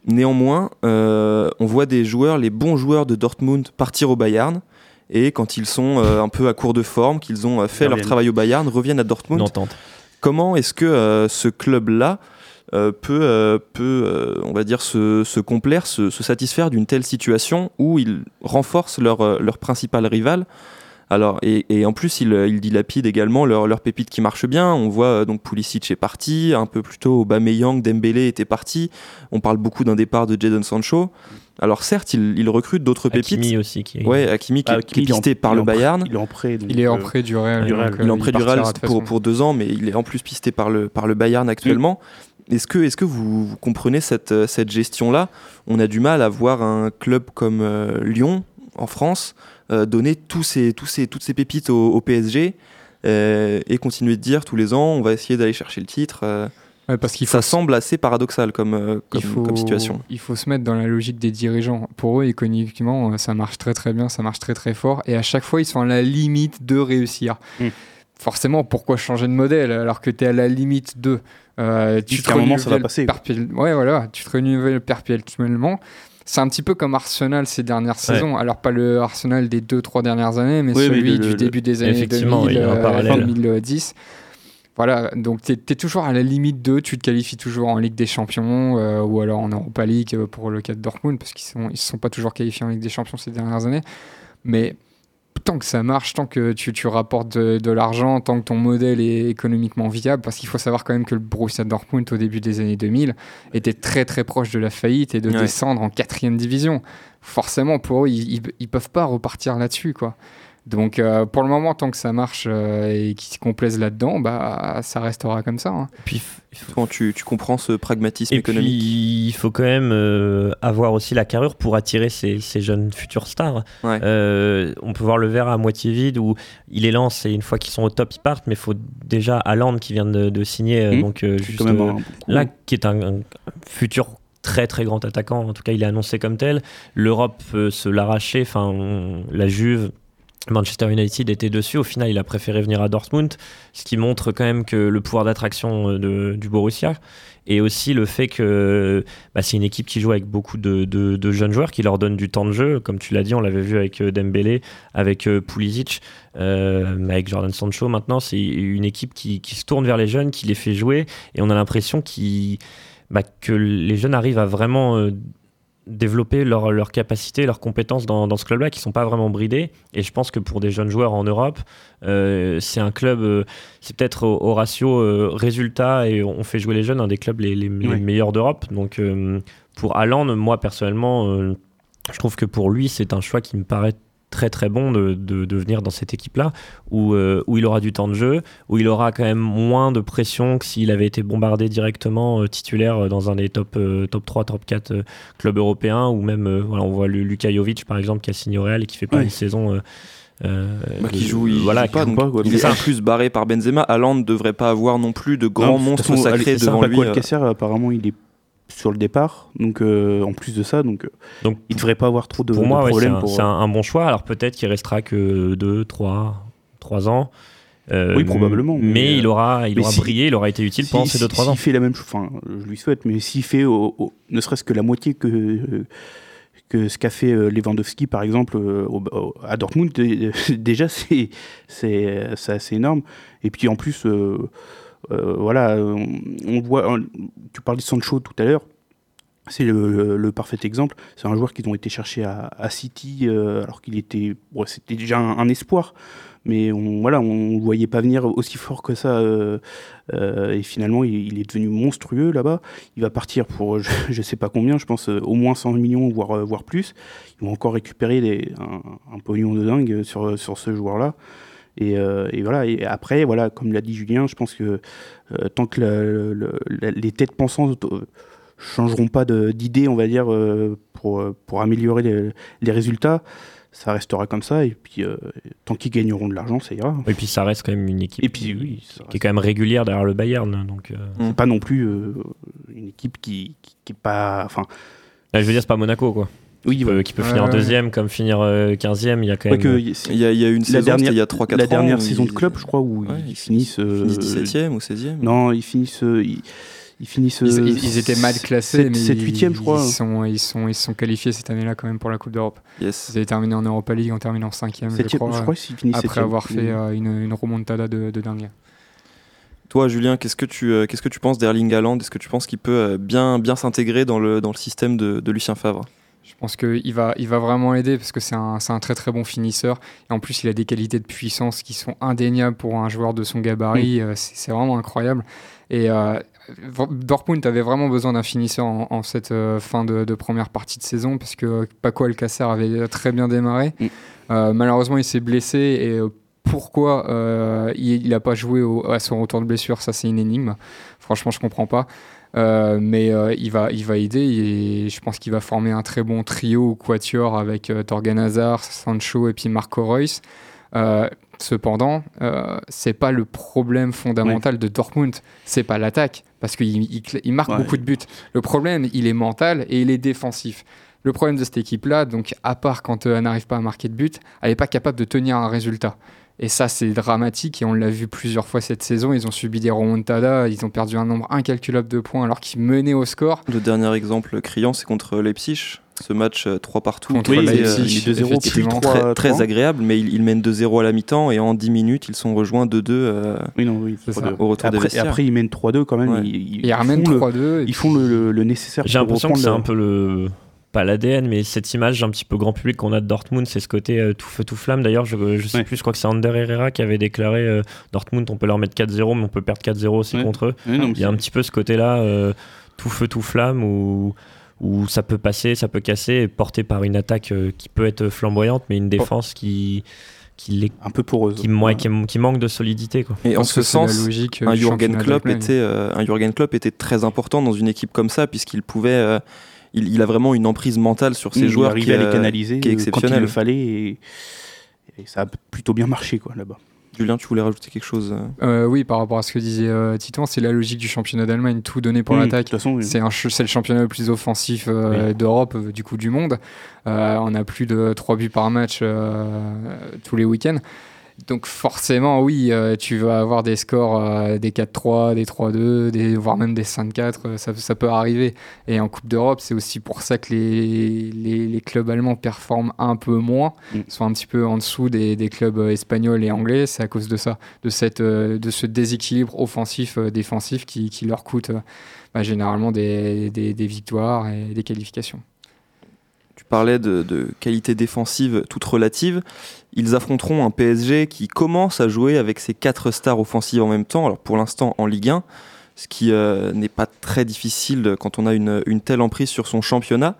Néanmoins, euh, on voit des joueurs, les bons joueurs de Dortmund, partir au Bayern. Et quand ils sont euh, un peu à court de forme, qu'ils ont fait leur travail au Bayern, reviennent à Dortmund. Comment est-ce que euh, ce club-là euh, peut, euh, peut euh, on va dire, se, se complaire, se, se satisfaire d'une telle situation où ils renforcent leur, leur principal rival alors, et, et en plus, ils, ils dilapident également leur, leur pépite qui marche bien. On voit donc Pulisic est parti, un peu plus tôt Aubameyang, Dembélé était parti. On parle beaucoup d'un départ de Jadon Sancho. Alors certes, ils, ils recrutent d'autres pépites. Hakimi aussi. Qui est- Ouais, Hakimi qui, Ah, est- qui est il en- pisté par il le Bayern. Il est en prêt. donc, Il est en prêt du Real. du Real. donc, Il est en prêt du Real pour, pour deux ans, mais il est en plus pisté par le, par le Bayern actuellement. Est-ce que, est que vous, vous comprenez cette, euh, cette gestion-là? On a du mal à voir un club comme euh, Lyon, en France, euh, donner tous ces, toutes ces pépites au, au PSG euh, et continuer de dire tous les ans on va essayer d'aller chercher le titre. euh. Ouais, parce qu'il faut ça semble assez paradoxal comme, euh, comme, il faut, comme situation. il faut se mettre dans la logique des dirigeants. Pour eux, économiquement, ça marche très très bien, ça marche très très fort. Et à chaque fois, ils sont à la limite de réussir. Mm. Forcément, pourquoi changer de modèle alors que tu es à la limite de. Euh, tu un moment, ça va passer. Ouais, voilà, tu te renouvelles perpétuellement. C'est un petit peu comme Arsenal ces dernières saisons. Alors, pas le Arsenal des 2-3 dernières années, mais Oui, celui le- du le- début des années Effectivement, 2000, il y a un euh, parallèle. 2010. Voilà, donc tu es, toujours à la limite de, tu te qualifies toujours en Ligue des Champions euh, ou alors en Europa League euh, pour le cas de Dortmund, parce qu'ils ne ils se sont pas toujours qualifiés en Ligue des Champions ces dernières années. Mais tant que ça marche, tant que tu, tu rapportes de, de l'argent, tant que ton modèle est économiquement viable, parce qu'il faut savoir quand même que le Borussia Dortmund au début des années 2000 était très très proche de la faillite et de Ouais. descendre en quatrième division. Forcément, pour eux, ils, ils, ils peuvent pas repartir là-dessus, quoi. Donc euh, pour le moment, tant que ça marche euh, et qu'ils se complaisent là-dedans, bah ça restera comme ça. hein. Puis, Quand tu, tu comprends ce pragmatisme Et économique? puis, il faut quand même euh, avoir aussi la carrure pour attirer ces, ces jeunes futurs stars. Ouais. Euh, on peut voir le verre à moitié vide où il est lance et une fois qu'ils sont au top, ils partent. Mais il faut déjà Haaland qui vient de, de signer, Mhm. donc euh, juste euh, un là, qui est un, un futur très très grand attaquant. En tout cas, il est annoncé comme tel. L'Europe euh, se l'arracher. Enfin, on- la Juve. Manchester United était dessus. Au final, il a préféré venir à Dortmund, ce qui montre quand même que le pouvoir d'attraction euh, du Borussia et aussi le fait que bah, c'est une équipe qui joue avec beaucoup de, jeunes joueurs qui leur donnent du temps de jeu. Comme tu l'as dit, on l'avait vu avec euh, Dembélé, avec euh, Pulisic, avec Jordan Sancho. Maintenant, c'est une équipe qui, se tourne vers les jeunes, qui les fait jouer et on a l'impression bah, que les jeunes arrivent à vraiment développer leur, leur capacité, leurs compétences dans, dans ce club-là, qui sont pas vraiment bridés. Et je pense que pour des jeunes joueurs en Europe, euh, c'est un club, euh, c'est peut-être au, au ratio euh, résultat et on fait jouer les jeunes, un des clubs les, les- les Ouais. meilleurs d'Europe. Donc euh, pour Haaland, moi personnellement, je trouve que pour lui, c'est un choix qui me paraît très très bon de, de, de venir dans cette équipe-là, où, euh, où il aura du temps de jeu, où il aura quand même moins de pression que s'il avait été bombardé directement euh, titulaire euh, dans un des top, euh, top 3, top 4 euh, clubs européens, ou même, euh, voilà, on voit le Luka Jovic par exemple qui a signé au Real et qui fait pas Ouais. une saison... euh, euh, Bah, qui joue, il voilà, joue pas, joue donc pas, quoi. il est ça. en plus barré par Benzema. Haaland ne devrait pas avoir non plus de grands Non, monstres sacrés devant Paco lui. Alcacer, apparemment, il est sur le départ. Donc, euh, en plus de ça, donc, euh, Donc, il devrait pas avoir trop de, pour de moi, ouais, c'est problèmes. un, bon choix. Alors peut-être qu'il restera que 2, 3, 3 ans. Euh, Oui, probablement, Mais, mais, il aura, il aura si- brillé, il aura été utile pendant ces 2-3 si- ans. S'il fait la même chose, enfin, je lui souhaite, mais s'il fait ne serait-ce que la moitié que, euh, que ce qu'a fait euh, Lewandowski, par exemple, euh, au- au- à Dortmund, dé- déjà, c'est assez énorme. Et puis en plus, euh, euh, voilà, on, voit, tu parlais de Sancho tout à l'heure. C'est le, parfait exemple. C'est un joueur qu'ils ont été chercher à, City euh, alors qu'il était, c'était déjà un, espoir, mais on voilà, on le voyait pas venir aussi fort que ça. euh, euh, et finalement, il, est devenu monstrueux là-bas. Il va partir pour je, je sais pas combien, je pense euh, au moins 100 millions, voire euh, voire plus. Ils vont encore récupérer un, un pognon de dingue sur sur ce joueur-là. Et, euh, et voilà. Et après, voilà, comme l'a dit Julien, je pense que euh, tant que la- la- les têtes pensantes euh, changeront pas d'idée, on va dire, euh, pour, pour améliorer les, les résultats, ça restera comme ça. Et puis, euh, tant qu'ils gagneront de l'argent, ça ira. Et puis ça reste quand même une équipe Et puis, oui, ça qui est quand même régulière derrière le Bayern. Donc, euh, c'est pas non plus euh, une équipe qui, qui, qui est pas. Enfin, là, je veux dire, c'est pas Monaco, quoi. Oui, Qui peut, qui peut finir ouais. deuxième comme finir euh, 15e. Il y a quand Ouais, même. que euh, Il y a, il y a une la saison, dernière, il y a 3-4 ans. la dernière où saison de ils- club, je crois, où Ouais, ils finissent. Ils euh, finissent 17ème ou 16ème. Non, ils finissent. euh, ils, ils finissent. Ils, euh, ils- ils étaient mal classés, 7, mais 7 8 je crois. Ils sont, ils, sont, ils sont qualifiés cette année-là quand même pour la Coupe d'Europe. Yes. Ils avaient terminé en Europa League en terminant 5ème, je Septième, crois, je crois finissent après septième. avoir fait euh, une, une remontada de, de dingue. Toi, Julien, qu'est-ce que tu, euh, qu'est-ce que tu penses d'Erling Haaland? Est-ce que tu penses qu'il peut euh, bien, bien s'intégrer dans le, dans le système de, de Lucien Favre? Je pense qu'il va, il va vraiment aider parce que c'est un, un très très bon finisseur. Et en plus, il a des qualités de puissance qui sont indéniables pour un joueur de son gabarit. Euh, C'est vraiment incroyable. Et euh, Dortmund avait vraiment besoin d'un finisseur en, en cette euh, fin de, de première partie de saison parce que Paco Alcacer avait très bien démarré. Mm. Euh, malheureusement, il s'est blessé et pourquoi il n'a pas joué au- à son retour de blessure, ça c'est une énigme. Franchement, je comprends pas. Euh, mais euh, il, va, il va aider et je pense qu'il va former un très bon trio ou quatuor avec euh, Torgan Hazard, Sancho et puis Marco Reus. Euh, cependant, c'est pas le problème fondamental de Dortmund, c'est pas l'attaque parce qu'il il, il marque Ouais. beaucoup de buts. Le problème, il est mental et il est défensif. Le problème de cette équipe-là, donc à part quand elle n'arrive pas à marquer de but, elle n'est pas capable de tenir un résultat. Et ça, c'est dramatique et on l'a vu plusieurs fois cette saison. Ils ont subi des remontadas, ils ont perdu un nombre incalculable de points alors qu'ils menaient au score. Le dernier exemple criant, c'est contre Leipzig. Ce match 3 partout. Contre Oui, Leipzig, euh, il est 2-0 puis effectivement. 3 très, très agréable, mais ils, ils mènent 2-0 à la mi-temps et en 10 minutes, ils sont rejoints 2-2 euh, Oui, non, oui, C'est 3-2. ça. au retour des Après, et vestiaires. après, ils mènent 3-2 quand même. Ouais. Ils, ils Et ils ramènent font le- 3-2. et Ils font le, le- le nécessaire J'ai l'impression que c'est un peu le. Pas l'ADN, mais cette image un petit peu grand public qu'on a de Dortmund, c'est ce côté euh, tout feu tout flamme. D'ailleurs, je, je sais Ouais. plus, je crois que c'est Ander Herrera qui avait déclaré euh, Dortmund, on peut leur mettre 4-0, mais on peut perdre 4-0 aussi Ouais. contre eux. Ouais, non, mais Il y a un petit peu ce côté-là, euh, tout feu tout flamme, où, où ça peut passer, ça peut casser, et porté par une attaque euh, qui peut être flamboyante, mais une défense qui, qui, un peu poreuse. qui, moi, qui, qui manque de solidité. Quoi. Et en ce sens, logique, un Jurgen, Klopp était, euh, un Jurgen Klopp était très important dans une équipe comme ça, puisqu'il pouvait. euh, il, il a vraiment une emprise mentale sur ses joueurs il qui, à les euh, canaliser qui est euh, quand il le fallait et, et ça a plutôt bien marché quoi là-bas. Julien, tu voulais rajouter quelque chose euh oui, par rapport à ce que disait euh, Titon, c'est la logique du championnat d'Allemagne, tout donné pour Mmh, l'attaque. De toute façon, oui. C'est le championnat le plus offensif euh, d'Europe, euh, du coup du monde. Euh, on a plus de 3 buts par match euh, tous les week-ends. Donc forcément, oui, euh, tu vas avoir des scores euh, des 4-3, des 3-2, des, voire même des 5-4, euh, ça, ça peut arriver. Et en Coupe d'Europe, c'est aussi pour ça que les, les, les clubs allemands performent un peu moins, Mm. sont un petit peu en dessous des, des clubs espagnols et anglais. C'est à cause de ça, de, cette, de ce déséquilibre offensif-défensif qui, qui leur coûte bah, généralement des, des, des victoires et des qualifications. Parlais de, qualité défensive toute relative. Ils affronteront un PSG qui commence à jouer avec ses quatre stars offensives en même temps. Alors pour l'instant en Ligue 1, ce qui euh, n'est pas très difficile quand on a une, telle emprise sur son championnat.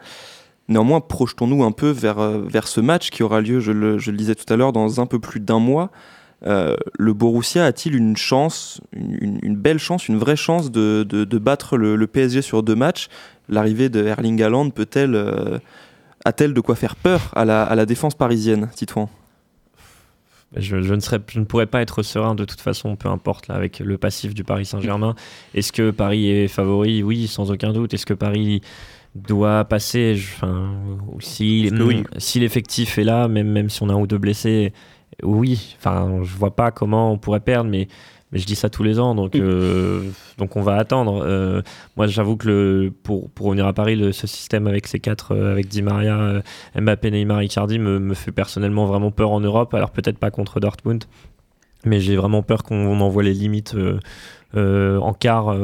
Néanmoins, projetons-nous un peu vers, euh, vers ce match qui aura lieu, je le, disais tout à l'heure, dans un peu plus d'un mois. Euh, le Borussia a-t-il une chance, une, belle chance, une vraie chance de, de- battre le, PSG sur deux matchs? L'arrivée de Erling Haaland peut-elle, a-t-elle de quoi faire peur à la, à la défense parisienne, Titouan je, je ne serais, je ne pourrais pas être serein de toute façon, peu importe, là, avec le passif du Paris Saint-Germain. Est-ce que Paris est favori? Oui, sans aucun doute. Est-ce que Paris doit passer? Je- Enfin, si, oui? si l'effectif est là, même, même si on a un ou deux blessés, oui. Enfin, je vois pas comment on pourrait perdre, mais, mais je dis ça tous les ans, donc, euh, donc on va attendre. Euh, moi, j'avoue que le, pour, pour revenir à Paris, le, ce système avec ces quatre, euh, avec Di Maria, Mbappé, Neymar, Icardi, me, me fait personnellement vraiment peur en Europe. Alors peut-être pas contre Dortmund, mais j'ai vraiment peur qu'on envoie les limites en quart,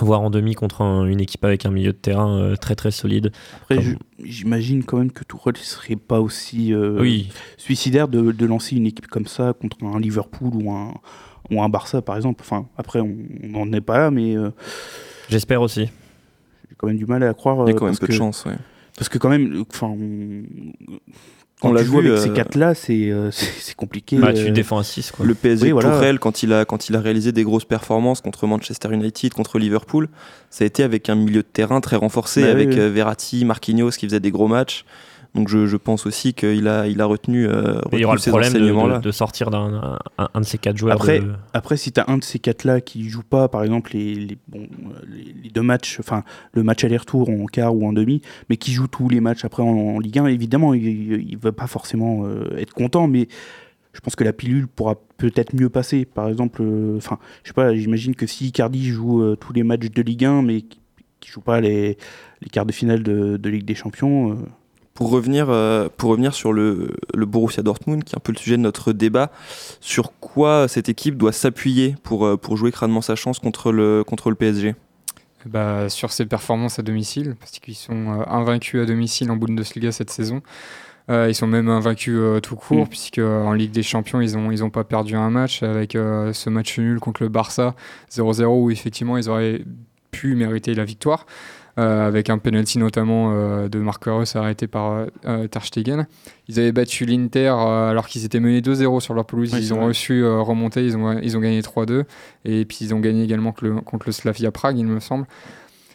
voire en demi contre un- une équipe avec un milieu de terrain euh, très très solide. Après, Comme- j'imagine quand même que Tourelle serait pas aussi euh, oui, suicidaire de, de lancer une équipe comme ça contre un Liverpool ou un, ou un Barça, par exemple. Enfin, après, on n'en est pas là, mais euh, j'espère aussi. j'ai quand même du mal à croire. Il y a euh, quand même parce peu de que- chance. ouais. Parce que quand même, enfin, on, quand On l'a vu, avec ces euh, quatre-là, c'est euh, compliqué. Bah, euh, tu défends à 6 quoi. Le PSG Oui, voilà. Tourelle, quand il, a, quand il a réalisé des grosses performances contre Manchester United, contre Liverpool, ça a été avec un milieu de terrain très renforcé, Bah avec oui. Verratti, Marquinhos qui faisaient des gros matchs. Donc je, je pense aussi qu'il a, il a retenu, euh, il y aura retenu le ces problème de, enseignements-là. de- de sortir d'un un, un de ces quatre joueurs. Après, de- Après, si tu as un de ces quatre-là qui joue pas, par exemple, les, les, bon, euh, les, les deux matchs, enfin, le match aller-retour en quart ou en demi, mais qui joue tous les matchs après en, en Ligue 1, évidemment, il ne va pas forcément euh, être content, mais je pense que la pilule pourra peut-être mieux passer. Par exemple, euh, enfin, je sais pas, j'imagine que si Icardi joue euh, tous les matchs de Ligue 1, mais qui, qui joue pas les, les quarts de finale de, de Ligue des Champions, euh, Pour revenir, euh, pour revenir sur le, le Borussia Dortmund, qui est un peu le sujet de notre débat, sur quoi cette équipe doit s'appuyer pour, euh, pour jouer crânement sa chance contre le, contre le PSG Bah, sur ses performances à domicile, parce qu'ils sont euh, invaincus à domicile en Bundesliga cette saison. Euh, ils sont même invaincus euh, tout court, Mm. puisque euh, en Ligue des Champions, ils n'ont ils ont pas perdu un match avec ce match nul contre le Barça 0-0, où effectivement, ils auraient pu mériter la victoire, avec un penalty notamment euh, de Marc arrêté par euh, euh, Ter Stegen. Ils avaient battu l'Inter euh, alors qu'ils étaient menés 2-0 sur leur pelouse. Oui, ils ont vrai. reçu euh, remonter, ils ont, ils ont gagné 3-2. Et puis ils ont gagné également contre le, contre le Slavia Prague, il me semble.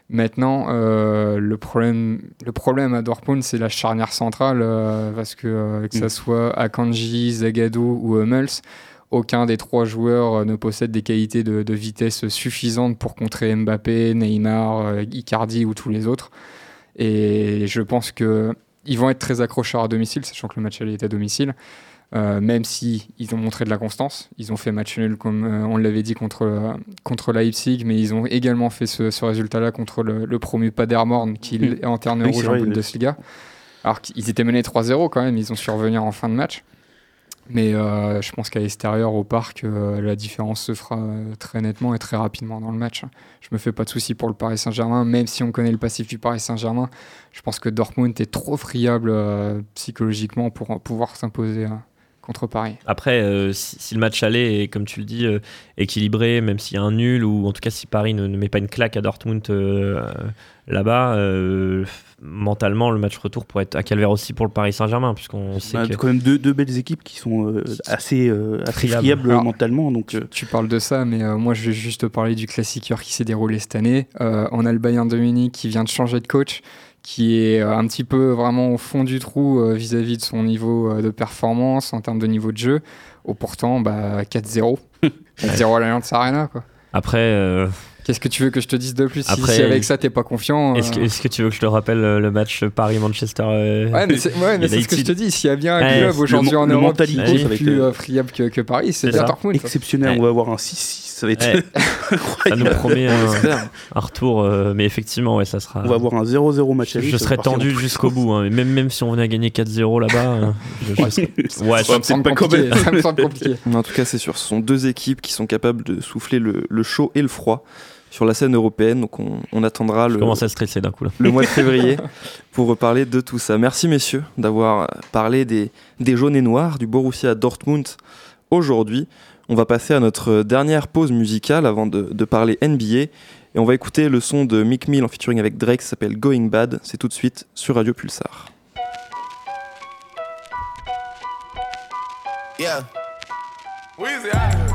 Maintenant, euh, le, problème, le problème à Dortmund, c'est la charnière centrale, euh, parce que euh, que ça Mm. soit Akanji, Zagadou ou Hummels, aucun des trois joueurs euh, ne possède des qualités de, de vitesse suffisantes pour contrer Mbappé, Neymar, euh, Icardi ou tous les autres. Et je pense que ils vont être très accrocheurs à domicile, sachant que le match aller est à domicile. Euh, même si ils ont montré de la constance, ils ont fait match nul comme euh, on l'avait dit contre, euh, contre Leipzig, mais ils ont également fait ce, ce résultat-là contre le, le promu Paderborn qui est en terne Oui, rouge en Bundesliga. Alors qu'ils étaient menés 3-0 quand même, ils ont su revenir en fin de match. Mais euh, je pense qu'à l'extérieur, au parc, euh, la différence se fera euh, très nettement et très rapidement dans le match. Je me fais pas de soucis pour le Paris Saint-Germain, même si on connaît le passif du Paris Saint-Germain. Je pense que Dortmund est trop friable psychologiquement pour pouvoir s'imposer euh, contre Paris. Après, euh, si, si le match aller est, comme tu le dis, euh, équilibré, même s'il y a un nul, ou en tout cas si Paris ne, ne met pas une claque à Dortmund euh, là-bas, euh, mentalement, le match retour pourrait être à calvaire aussi pour le Paris Saint-Germain, puisqu'on sait on a que... quand même deux, deux belles équipes qui sont euh, assez, euh, assez Friables. friables Alors, mentalement. Donc, Tu, euh, tu parles de ça, mais euh, moi je vais juste parler du classiqueur qui s'est déroulé cette année. Euh, on a le Bayern de Munich qui vient de changer de coach, qui est euh, un petit peu vraiment au fond du trou euh, vis-à-vis de son niveau euh, de performance en termes de niveau de jeu. Au pourtant, bah, 4-0. 4-0 à l'Allianz Arena. Quoi. Après, euh, Qu'est-ce que tu veux que je te dise de plus Si- Après, si, avec ça t'es pas confiant est-ce que, euh, est-ce que tu veux que je te rappelle euh, le match Paris-Manchester euh, Ouais, mais c'est ouais, ce que je te dis. S'il y a bien un club aujourd'hui en Europe qui mentalité, est plus euh, euh, friable que, que Paris, c'est bien. Dortmund. exceptionnel, Ouais. on va avoir un 6-6. Ça va être Ouais. Ça nous promet un, retour, euh, mais effectivement, ouais, ça sera... On va avoir un 0-0 match aller. je va serais tendu jusqu'au bout, hein. Même, même si on venait à gagner 4-0 là-bas, euh, je, je serais- ouais, Ça me semble pas compliqué. Ça me semble compliqué. Mais En tout cas, c'est sûr, ce sont deux équipes qui sont capables de souffler le, le chaud et le froid sur la scène européenne. Donc on, on attendra je le, commence à stresser d'un coup là. le mois de février pour reparler de tout ça. Merci messieurs d'avoir parlé des, des jaunes et noirs du Borussia Dortmund aujourd'hui. On va passer à notre dernière pause musicale avant de, de parler NBA. Et on va écouter le son de Mick Mill en featuring avec Drake, ça s'appelle Going Bad. C'est tout de suite sur Radio Pulsar. Yeah. Weezy out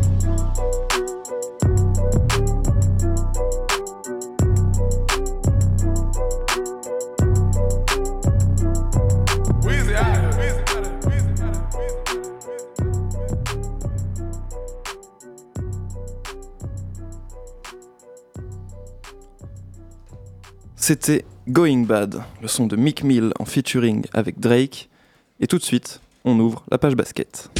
C'était Going Bad, le son de Mick Mill en featuring avec Drake. Et tout de suite, on ouvre la page basket.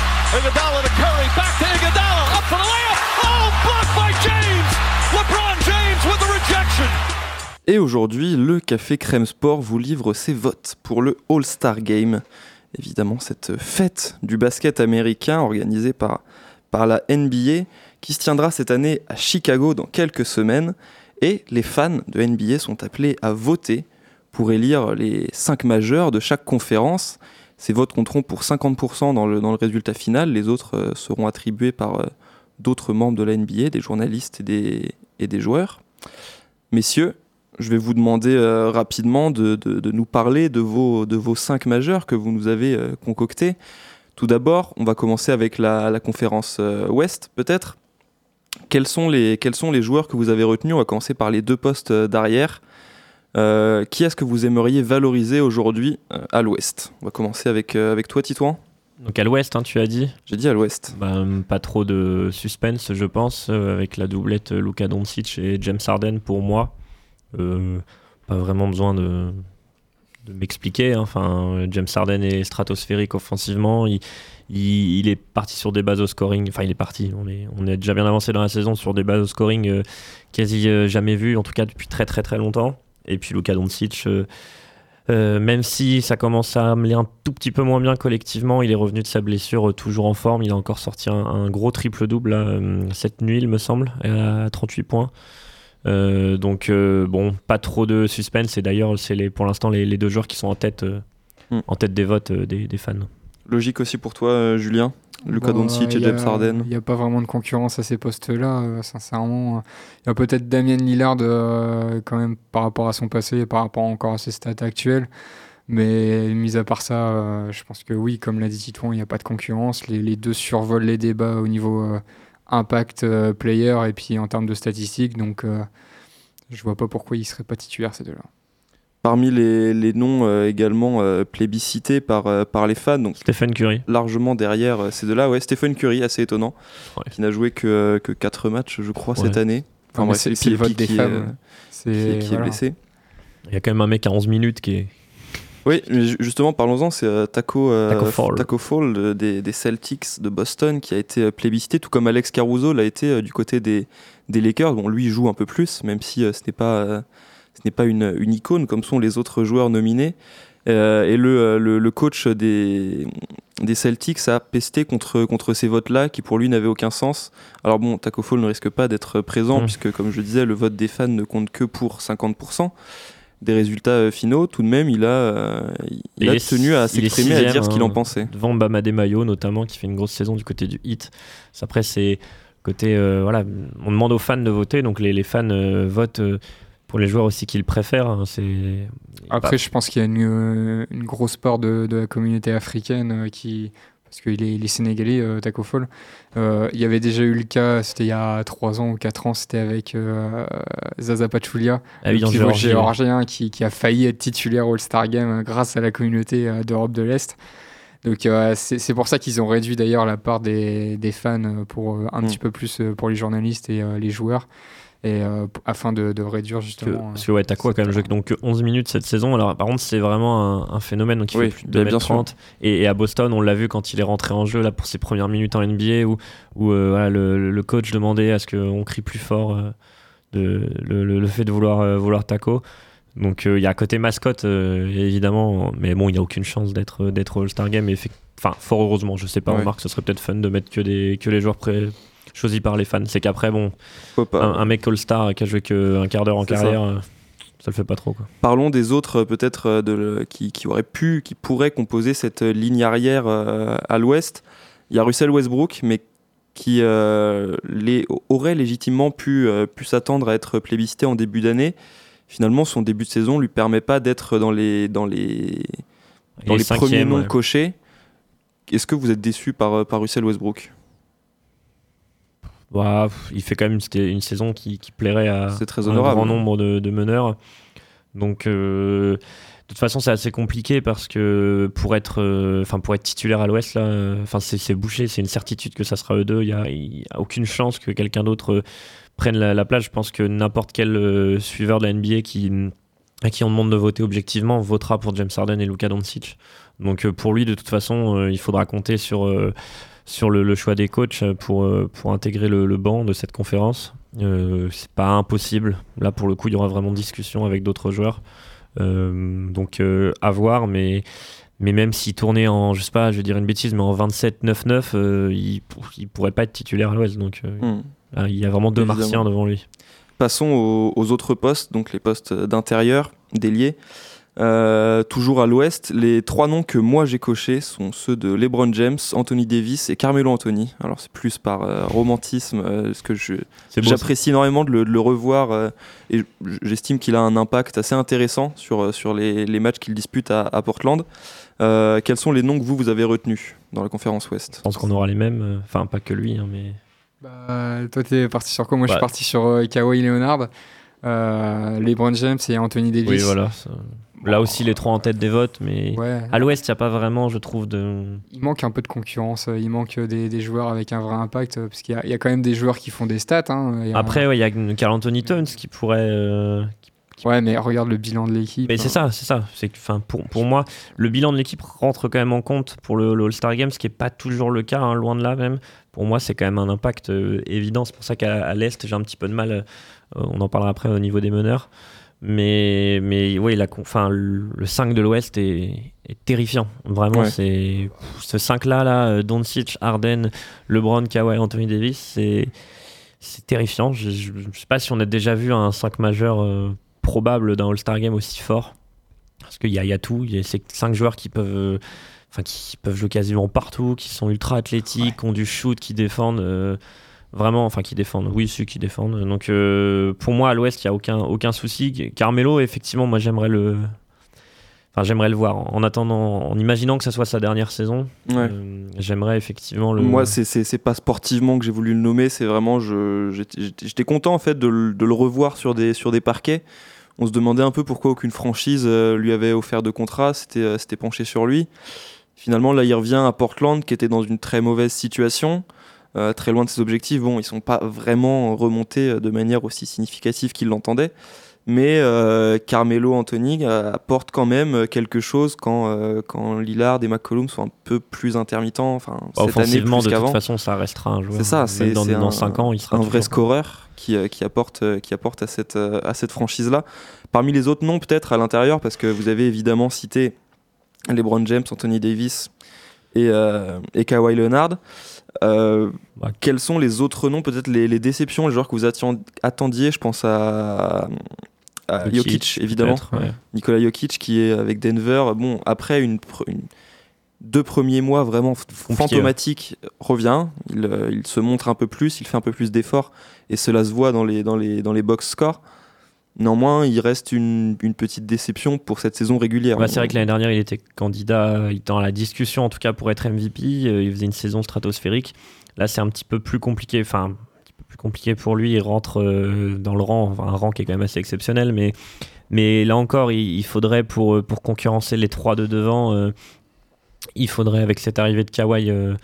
Et aujourd'hui, le Café Crème Sport vous livre ses votes pour le All-Star Game. Évidemment, cette fête du basket américain organisée par, par la NBA qui se tiendra cette année à Chicago dans quelques semaines. Et les fans de NBA sont appelés à voter pour élire les 5 majeurs de chaque conférence. Ces votes compteront pour 50% dans le, dans le résultat final. Les autres euh, seront attribués par euh, d'autres membres de la NBA, des journalistes et des, et des joueurs. Messieurs, je vais vous demander euh, rapidement de, de, de, nous parler de vos, de vos 5 majeurs que vous nous avez concoctés. Tout d'abord, on va commencer avec la, la conférence Ouest, peut-être. Quels sont, les, quels sont les joueurs que vous avez retenus On va commencer par les deux postes d'arrière. Euh, qui est-ce que vous aimeriez valoriser aujourd'hui euh, à l'ouest? On va commencer avec, euh, avec toi, Titouan. Donc à l'ouest, hein, tu as dit? J'ai dit à l'ouest. Bah, pas trop de suspense, je pense, euh, avec la doublette Luka Doncic et James Harden pour moi. Euh, pas vraiment besoin de, de m'expliquer. hein. Enfin, James Harden est stratosphérique offensivement. Il, il, il est parti sur des bases au scoring. Enfin, il est parti. On est, on est déjà bien avancé dans la saison sur des bases au scoring euh, quasi euh, jamais vues, en tout cas depuis très très très longtemps. Et puis Luka Doncic, euh, même si ça commence à me un tout petit peu moins bien collectivement, il est revenu de sa blessure toujours en forme. Il a encore sorti un, un gros triple-double euh, cette nuit, il me semble, à 38 points. Euh, donc euh, bon, pas trop de suspense. Et d'ailleurs, c'est pour l'instant les, les deux joueurs qui sont en tête, euh, Mm. en tête des votes des, des fans. Logique aussi pour toi, euh, Julien Luka Bah, Doncic et James Harden. Il n'y a pas vraiment de concurrence à ces postes-là, euh, sincèrement. Il y a peut-être Damien Lillard euh, quand même par rapport à son passé et par rapport encore à ses stats actuelles. Mais mis à part ça, euh, je pense que oui, comme l'a dit Titouan, il n'y a pas de concurrence. Les, les deux survolent les débats au niveau impact player et puis en termes de statistiques. Donc je vois pas pourquoi ils ne seraient pas titulaires ces deux-là. Parmi les, les noms euh, également euh, plébiscités par, euh, par les fans, donc Stephen Curry. largement derrière euh, ces deux-là, ouais, Stephen Curry, assez étonnant, Ouais. qui n'a joué que, que 4 matchs, je crois, Ouais. cette année. Mais bref, c'est le vote des qui est, femmes. euh, qui est, qui est blessé. Il y a quand même un mec à 11 minutes qui est. Oui, mais ju- justement, parlons-en, c'est euh, Taco, euh, Taco Fall. Taco Fall de- des, des Celtics de Boston qui a été euh, plébiscité, tout comme Alex Caruso l'a été euh, du côté des, des Lakers. Bon, lui, il joue un peu plus, même si euh, ce n'est pas, euh, ce n'est pas une, une icône comme sont les autres joueurs nominés. Euh, et le, euh, le, le coach des, des Celtics a pesté contre, contre ces votes-là qui pour lui n'avaient aucun sens. Alors bon, Taco Fall ne risque pas d'être présent puisque, comme je disais, le vote des fans ne compte que pour 50% des résultats euh, finaux. Tout de même, il a, euh, il Il a tenu à s'exprimer, à dire ce qu'il hein. en pensait. devant Bama Mayo notamment qui fait une grosse saison du côté du hit. Après c'est côté euh, voilà, on demande aux fans de voter donc les, les fans euh, votent pour les joueurs aussi qu'ils préfèrent. hein. C'est Après, je pense qu'il y a une, euh, une grosse part de, de la communauté africaine euh, qui. Parce qu'il est, il est sénégalais, euh, Taco Fall. Il y avait déjà eu le cas, c'était il y a 3 ans ou 4 ans, c'était avec Zaza Pachulia, Ah oui, le géorgien qui, qui a failli être titulaire au All-Star Game grâce à la communauté d'Europe de l'Est. Donc euh, c'est pour ça qu'ils ont réduit d'ailleurs la part des, des fans pour euh, un Mm. petit peu plus euh, pour les journalistes et les joueurs, et euh, afin de, de réduire justement. parce que ouais, Taco a quand même joué donc que 11 minutes cette saison. Alors par contre, c'est vraiment un, un phénomène donc il Oui, fait plus de bah, bien 2m30 et, et à Boston, on l'a vu quand il est rentré en jeu là pour ses premières minutes en NBA où, où euh, voilà, le, le coach demandait à ce qu'on crie plus fort euh, de, le, le- le fait de vouloir, euh, vouloir Taco. Donc euh, il y a côté mascotte euh, évidemment, mais bon, il n'y a aucune chance d'être d'être au All-Star Game. Enfin, fort heureusement, je sais pas, Ouais. remarque, ce serait peut-être fun de mettre que, des, que les joueurs pré- choisis par les fans. C'est qu'après, bon, un, un mec All-Star qui a joué qu'un quart d'heure en C'est ça. carrière, euh, ça le fait pas trop. Quoi. Parlons des autres euh, peut-être euh, de qui, qui auraient pu, qui pourraient composer cette ligne arrière euh, à l'ouest. Il y a Russell Westbrook, mais qui euh, les, aurait légitimement pu, euh, pu s'attendre à être plébiscité en début d'année. Finalement, son début de saison lui permet pas d'être dans les, dans les, dans Et les premiers noms ouais. cochés. Est-ce que vous êtes déçu par, par Russell Westbrook? Bah, il fait quand même une saison qui, qui plairait à très un grand nombre de, de meneurs. Donc, euh, de toute façon, c'est assez compliqué parce que pour être, euh, enfin, pour être titulaire à l'Ouest, là, euh, enfin, c'est bouché, c'est une certitude que ça sera eux deux. Il y a, aucune chance que quelqu'un d'autre prenne la, la place. Je pense que n'importe quel euh, suiveur de la NBA qui à qui on demande de voter objectivement votera pour James Harden et Luka Doncic. Donc pour lui, de toute façon, il faudra compter sur sur le, le choix des coachs pour euh, pour intégrer le, le banc de cette conférence. Euh, c'est pas impossible. Là, pour le coup, il y aura vraiment discussion avec d'autres joueurs. Euh, donc euh, à voir, mais mais même s'il tournait en, je sais pas, je vais dire une bêtise, mais en 27-9-9, euh, il, il pourrait pas être titulaire à l'Ouest. Donc Hmm. là, il y a vraiment deux Évidemment. martiens devant lui. Passons aux, aux autres postes, donc les postes d'intérieur, d'ailier. Euh, toujours à l'ouest, les trois noms que moi j'ai cochés sont ceux de LeBron James, Anthony Davis et Carmelo Anthony. Alors c'est plus par euh, romantisme, euh, ce que j'apprécie énormément de le, de le revoir euh, et j'estime qu'il a un impact assez intéressant sur, sur les, les matchs qu'il dispute à, à Portland. Euh, quels sont les noms que vous, vous avez retenus dans la conférence ouest? Je pense qu'on aura les mêmes, euh, enfin pas que lui, hein, mais Bah, toi, t'es parti sur quoi? Moi, je suis parti sur euh, Kawhi Leonard, euh, LeBron James et Anthony Davis. oui voilà. ça- Là aussi les trois en tête des votes, mais Ouais. à l'Ouest il y a pas vraiment, je trouve, de Il manque un peu de concurrence, euh, il manque des, des joueurs avec un vrai impact, euh, parce qu'il y, a- il y a quand même des joueurs qui font des stats. hein, et, euh, Après, ouais, il y a Carl Anthony Towns qui pourrait. euh, ouais, mais regarde le bilan de l'équipe. Mais c'est ça, c'est ça. C'est enfin, pour, pour moi, le bilan de l'équipe rentre quand même en compte pour le, le All-Star Game, ce qui n'est pas toujours le cas, hein, loin de là même. Pour moi, c'est quand même un impact euh, évident. C'est pour ça qu'à l'Est, j'ai un petit peu de mal. euh, on en parlera après au niveau des meneurs. Mais, mais oui, la, enfin, le, le 5 de l'Ouest est, est terrifiant. Vraiment, Ouais. c'est ce 5-là, là, euh, Doncic, Harden, LeBron, Kawhi, Anthony Davis, c'est c'est terrifiant. Je ne sais pas si on a déjà vu un 5 majeur euh, probable d'un All-Star Game aussi fort. Parce qu'il y a, il y a tout. Il y a ces 5 joueurs qui peuvent, euh, enfin, qui peuvent jouer quasiment partout, qui sont ultra athlétiques, qui ont du shoot, qui défendent. euh, vraiment, enfin, qui défendent. Oui, ceux qui défendent. Donc, euh, pour moi, à l'Ouest, il n'y a aucun, aucun souci. Carmelo, effectivement, moi, j'aimerais le. Enfin, j'aimerais le voir. En attendant, en imaginant que ça soit sa dernière saison, Ouais. euh, j'aimerais effectivement le. Moi, c'est- c'est pas sportivement que j'ai voulu le nommer, c'est vraiment, j'étais content en fait de, le- de le revoir sur des, sur des parquets. On se demandait un peu pourquoi aucune franchise euh, lui avait offert de contrat, c'était c'était penché sur lui. Finalement, là, il revient à Portland, qui était dans une très mauvaise situation, euh, très loin de ses objectifs. Bon, ils sont pas vraiment remontés euh, de manière aussi significative qu'ils l'entendaient. Mais euh, Carmelo Anthony apporte quand même quelque chose quand, euh, quand Lillard et McCollum sont un peu plus intermittents. Enfin, Bah, cette année offensivement, plus de toute façon, ça restera un joueur. C'est ça, c'est dans, dans un, 5 ans, il sera un vrai scoreur qui, qui apporte, qui apporte à cette, à cette franchise-là. Parmi les autres noms, peut-être à l'intérieur, parce que vous avez évidemment cité LeBron James, Anthony Davis et, euh, et Kawhi Leonard. Euh, Ouais. Quels sont les autres noms, peut-être les, les déceptions, les joueurs que vous attendiez? Je pense à, à Jokic, évidemment. ouais. Nikola Jokic qui est avec Denver. Bon, après une, deux premiers mois vraiment fantomatiques, revient. Il, euh, il se montre un peu plus, il fait un peu plus d'efforts et cela se voit dans les, dans les, dans les box scores. Néanmoins, il reste une, petite déception pour cette saison régulière. Ouais, c'est vrai que l'année dernière, il était candidat, il était dans la discussion en tout cas pour être MVP. euh, Il faisait une saison stratosphérique. Là, c'est un petit peu plus compliqué. Enfin, un petit peu plus compliqué pour lui. Il rentre euh, dans le rang, un rang qui est quand même assez exceptionnel. Mais, mais là encore, il, faudrait pour, euh, concurrencer les trois de devant, euh, il faudrait avec cette arrivée de Kawhi euh,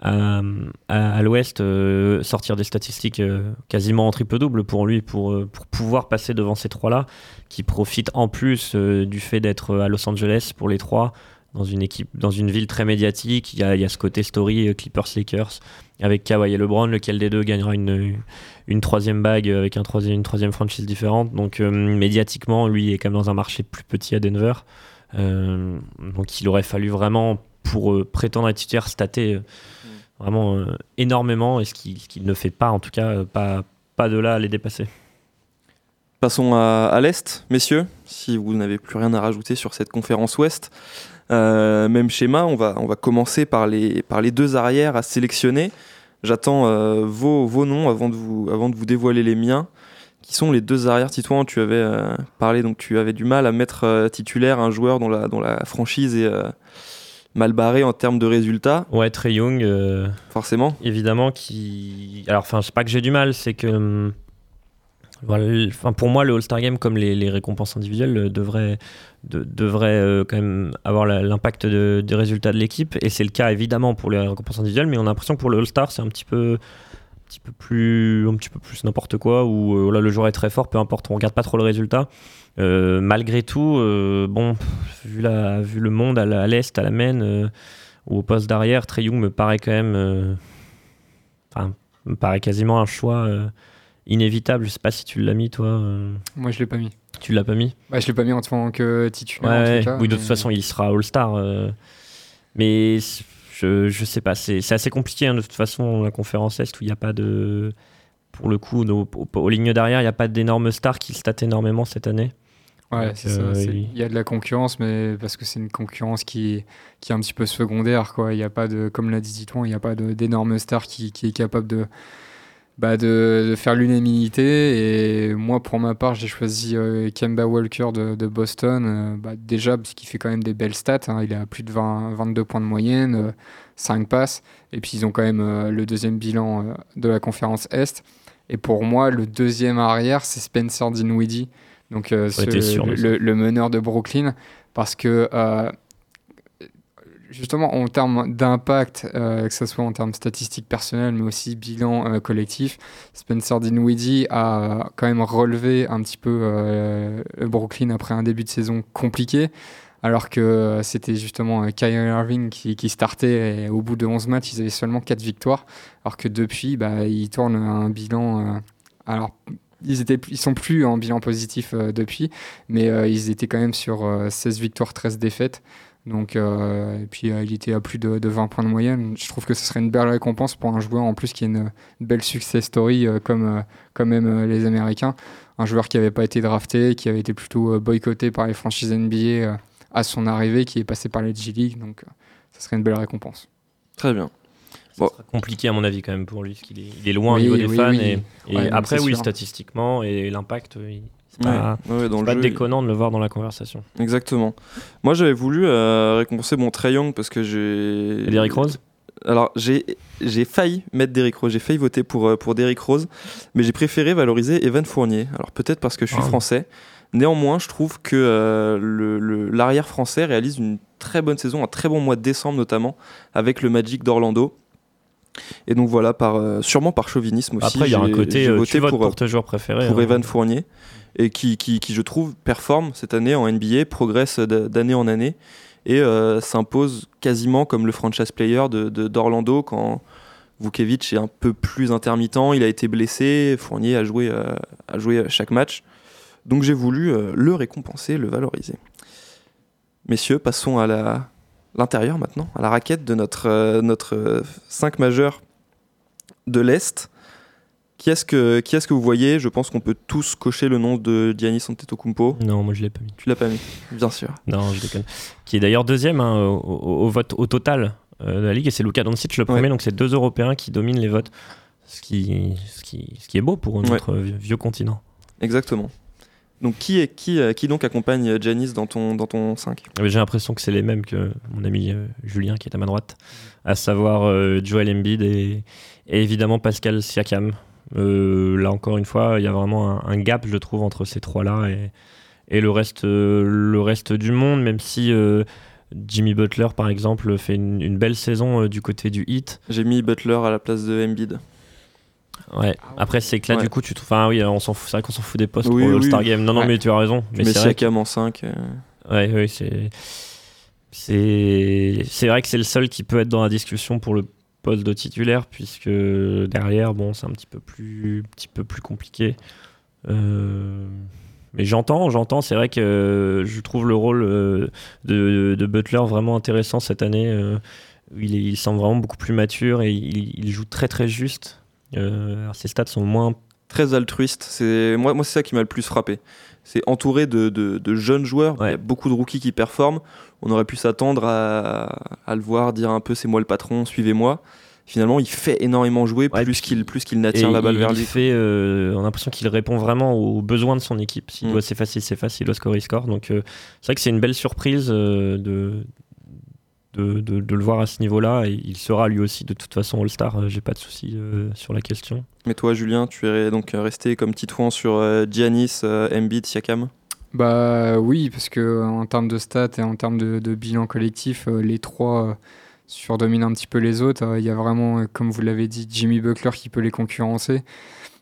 à, à- à l'ouest euh, sortir des statistiques euh, quasiment en triple-double pour lui, pour, euh, pouvoir passer devant ces trois-là qui profitent en plus euh, du fait d'être à Los Angeles pour les trois dans une équipe dans une ville très médiatique. Il y a, ce côté story euh, Clippers Lakers avec Kawhi et LeBron lequel des deux gagnera une, une troisième bague avec un troisième, une troisième franchise différente. Donc euh, médiatiquement lui est quand même dans un marché plus petit à Denver. Euh, donc il aurait fallu vraiment pour euh, prétendre être titulaire stater euh, vraiment euh, énormément et ce qu'il ne fait pas en tout cas euh, pas, de là à les dépasser Passons à, l'Est, messieurs, si vous n'avez plus rien à rajouter sur cette conférence Ouest. Euh, même schéma, on va, on va commencer par les, par les deux arrières à sélectionner. J'attends vos, vos noms avant de, vous, avant de vous dévoiler les miens. Qui sont les deux arrières? Titouan Tu avais parlé, donc tu avais du mal à mettre titulaire un joueur dont la, dont la franchise est mal barrée en termes de résultats, ouais Trey Young euh, forcément. évidemment qui alors enfin c'est pas que j'ai du mal c'est que hum, voilà, pour moi le All-Star Game comme les, les récompenses individuelles euh, devrait de- devrait euh, quand même avoir l'impact de- des résultats de l'équipe. Et c'est le cas évidemment pour les récompenses individuelles mais on a l'impression que pour le All-Star c'est un petit peu un petit peu plus un petit peu plus n'importe quoi où voilà, le joueur est très fort peu importe on regarde pas trop le résultat Euh, malgré tout euh, bon vu la vu le monde à l'est à la main euh, ou au poste d'arrière Trey Young me paraît quand même euh, enfin me paraît quasiment un choix inévitable je sais pas si tu l'as mis toi Moi, je l'ai pas mis. tu l'as pas mis? Bah, je l'ai pas mis en tant que titulaire. Ouais, en tout cas, oui, de mais- toute façon, il sera All-Star. mais je, je sais pas, c'est c'est assez compliqué hein, de toute façon, la conférence Est où il n'y a pas de. Pour le coup, nos- aux, aux lignes d'arrière, il n'y a pas d'énormes stars qui statent énormément cette année. Ouais, c'est ça. euh, il- y a de la concurrence, mais parce que c'est une concurrence qui, qui est un petit peu secondaire. Quoi. Il y a pas de, comme l'a dit Titouan, il n'y a pas d'énorme star qui, qui est capable de, bah, de, de faire l'unanimité. Et moi, pour ma part, j'ai choisi euh, Kemba Walker de, de Boston. euh, bah, déjà, parce qu'il fait quand même des belles stats. hein. Il a plus de 20, 22 points de moyenne, euh, 5 passes. Et puis, ils ont quand même euh, le deuxième bilan de la conférence Est. Et pour moi, le deuxième arrière, c'est Spencer Dinwiddie. Donc, euh, ce- sûr le, meneur de Brooklyn. Parce que, euh, justement, en termes d'impact, euh, que ce soit en termes statistiques personnelles, mais aussi bilan euh, collectif, Spencer Dinwiddie a quand même relevé un petit peu euh, Brooklyn après un début de saison compliqué. Alors que c'était justement Kyrie Irving qui, qui startait et au bout de 11 matchs, ils avaient seulement 4 victoires. Alors que depuis, bah, ils tournent un bilan. alors, ils, étaient, ils sont plus en bilan positif euh, depuis, mais euh, ils étaient quand même sur euh, 16 victoires, 13 défaites. Donc, euh, et puis euh, il était à plus de, de 20 points de moyenne. Je trouve que ce serait une belle récompense pour un joueur en plus qui a une, belle success story euh, comme, euh, comme même euh, les Américains. Un joueur qui n'avait pas été drafté, qui avait été plutôt euh, boycotté par les franchises NBA euh, à son arrivée, qui est passé par les G League. Donc, euh, ce serait une belle récompense. Très bien. Ça Bon. sera compliqué à mon avis quand même pour lui, parce qu'il est, il est loin au niveau des oui, fans. oui. Et, et Ouais, non, après, oui, sûr. statistiquement et l'impact, c'est pas, Ouais, ouais, dans c'est le pas jeu, déconnant de le voir dans la conversation. Exactement. Moi, j'avais voulu euh, récompenser mon Young parce que j'ai. Derrick Rose Alors, j'ai j'ai failli mettre Derrick Rose, j'ai failli voter pour, euh, pour Derrick Rose, mais j'ai préféré valoriser Evan Fournier. Alors, peut-être parce que je suis Ah. français. Néanmoins, je trouve que euh, le- le- l'arrière français réalise une très bonne saison, un très bon mois de décembre notamment, avec le Magic d'Orlando. Et donc voilà, par, euh, sûrement par chauvinisme aussi. Après, il y a un côté, euh, voté tu votes pour, pour, tes joueurs préférés. pour hein. Evan Fournier et qui, qui, qui, je trouve performe cette année en NBA, progresse d'année en année et euh, s'impose quasiment comme le franchise player de, de- d'Orlando quand Vucevic est un peu plus intermittent, il a été blessé, Fournier a joué, euh, a joué chaque match. Donc j'ai voulu euh, le récompenser, le valoriser. Messieurs, passons à la, l'intérieur maintenant, à la raquette de notre, euh, notre 5 majeur de l'Est. Qui est-ce que, qui est-ce que vous voyez? Je pense qu'on peut tous cocher le nom de Giannis Antetokounmpo. Non, moi je l'ai pas mis. Tu l'as pas mis, bien sûr. Non, je déconne. Qui est d'ailleurs deuxième hein, au, vote au total euh, de la ligue et c'est Luka Doncic le premier. Ouais. Donc c'est deux Européens qui dominent les votes, ce qui, ce qui, ce qui est beau pour notre vieux continent. Exactement. Donc qui, est, qui, euh, qui donc accompagne Giannis dans ton, dans ton 5 Mais J'ai l'impression que c'est les mêmes que mon ami euh, Julien qui est à ma droite, à savoir euh, Joel Embiid et, et évidemment Pascal Siakam. Euh, là encore une fois, il y a vraiment un, un gap, je trouve, entre ces trois-là et, et le, reste, le reste du monde, même si euh, Jimmy Butler, par exemple, fait une, une belle saison euh, du côté du Heat. J'ai mis Butler à la place de Embiid. Ouais. Après, c'est que là, Ouais. du coup, tu trouves. Enfin, oui, on s'en fout. C'est vrai qu'on s'en fout des postes Oui, pour le oui. All-Star Game. Non, non, Ouais. mais tu as raison. Tu Mais c'est vrai que- Siakam en 5. euh, Ouais, ouais, c'est. C'est c'est vrai que c'est le seul qui peut être dans la discussion pour le poste de titulaire, puisque derrière, bon, c'est un petit peu plus, petit peu plus compliqué. Euh, Mais j'entends, j'entends. C'est vrai que euh, je trouve le rôle euh, de, de Butler vraiment intéressant cette année. euh, il, est- il semble vraiment beaucoup plus mature et il, il joue très très juste. Euh, alors ses stats sont moins très altruiste. C'est moi, moi c'est ça qui m'a le plus frappé. C'est entouré de, de- de jeunes joueurs. Il y a beaucoup de rookies qui performent. On aurait pu s'attendre à, à le voir dire un peu c'est moi le patron, suivez-moi. Finalement, il fait énormément jouer plus qu'il plus qu'il n'attire la balle il vers lui. Fait, euh, on a l'impression qu'il répond vraiment aux besoins de son équipe. S'il Mm. doit s'effacer, il s'efface. S'il doit scorer, il score. Donc euh, c'est vrai que c'est une belle surprise euh, de, de, de- de le voir à ce niveau-là. Et il sera lui aussi de toute façon All-Star. Euh, J'ai pas de souci euh, sur la question. Mais toi, Julien, tu es donc resté comme titouan sur euh, Giannis, euh, Embiid, Siakam? Bah oui, parce que en termes de stats et en termes de, de bilan collectif, euh, les trois euh, surdominent un petit peu les autres. Euh, Il y a vraiment, euh, comme vous l'avez dit, Jimmy Butler qui peut les concurrencer.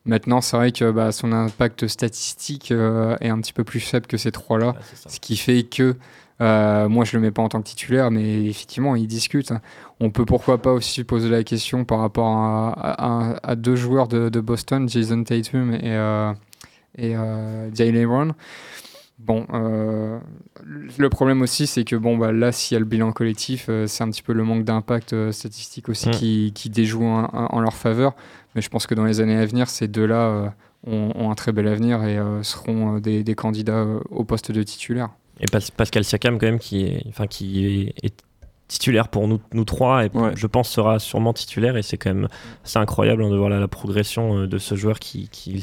Maintenant, c'est vrai que bah, son impact statistique euh, est un petit peu plus faible que ces trois-là, ce qui fait que euh, moi je le mets pas en tant que titulaire, mais effectivement ils discutent. On peut pourquoi pas aussi poser la question par rapport à, à- à- à deux joueurs de, de Boston, Jason Tatum et, euh, et euh, Jalen Brown. Bon, euh, le problème aussi, c'est que bon, bah, là, s'il y a le bilan collectif, c'est un petit peu le manque d'impact statistique aussi Mm. qui, qui déjoue en, en leur faveur. Mais je pense que dans les années à venir, ces deux-là ont, ont un très bel avenir et seront des, des candidats au poste de titulaire. Et Pas- Pascal Siakam, quand même, qui est, enfin, qui est, est titulaire pour nous, nous trois, et je pense sera sûrement titulaire. Et c'est quand même assez incroyable hein, de voir la, la progression euh, de ce joueur qui, qui,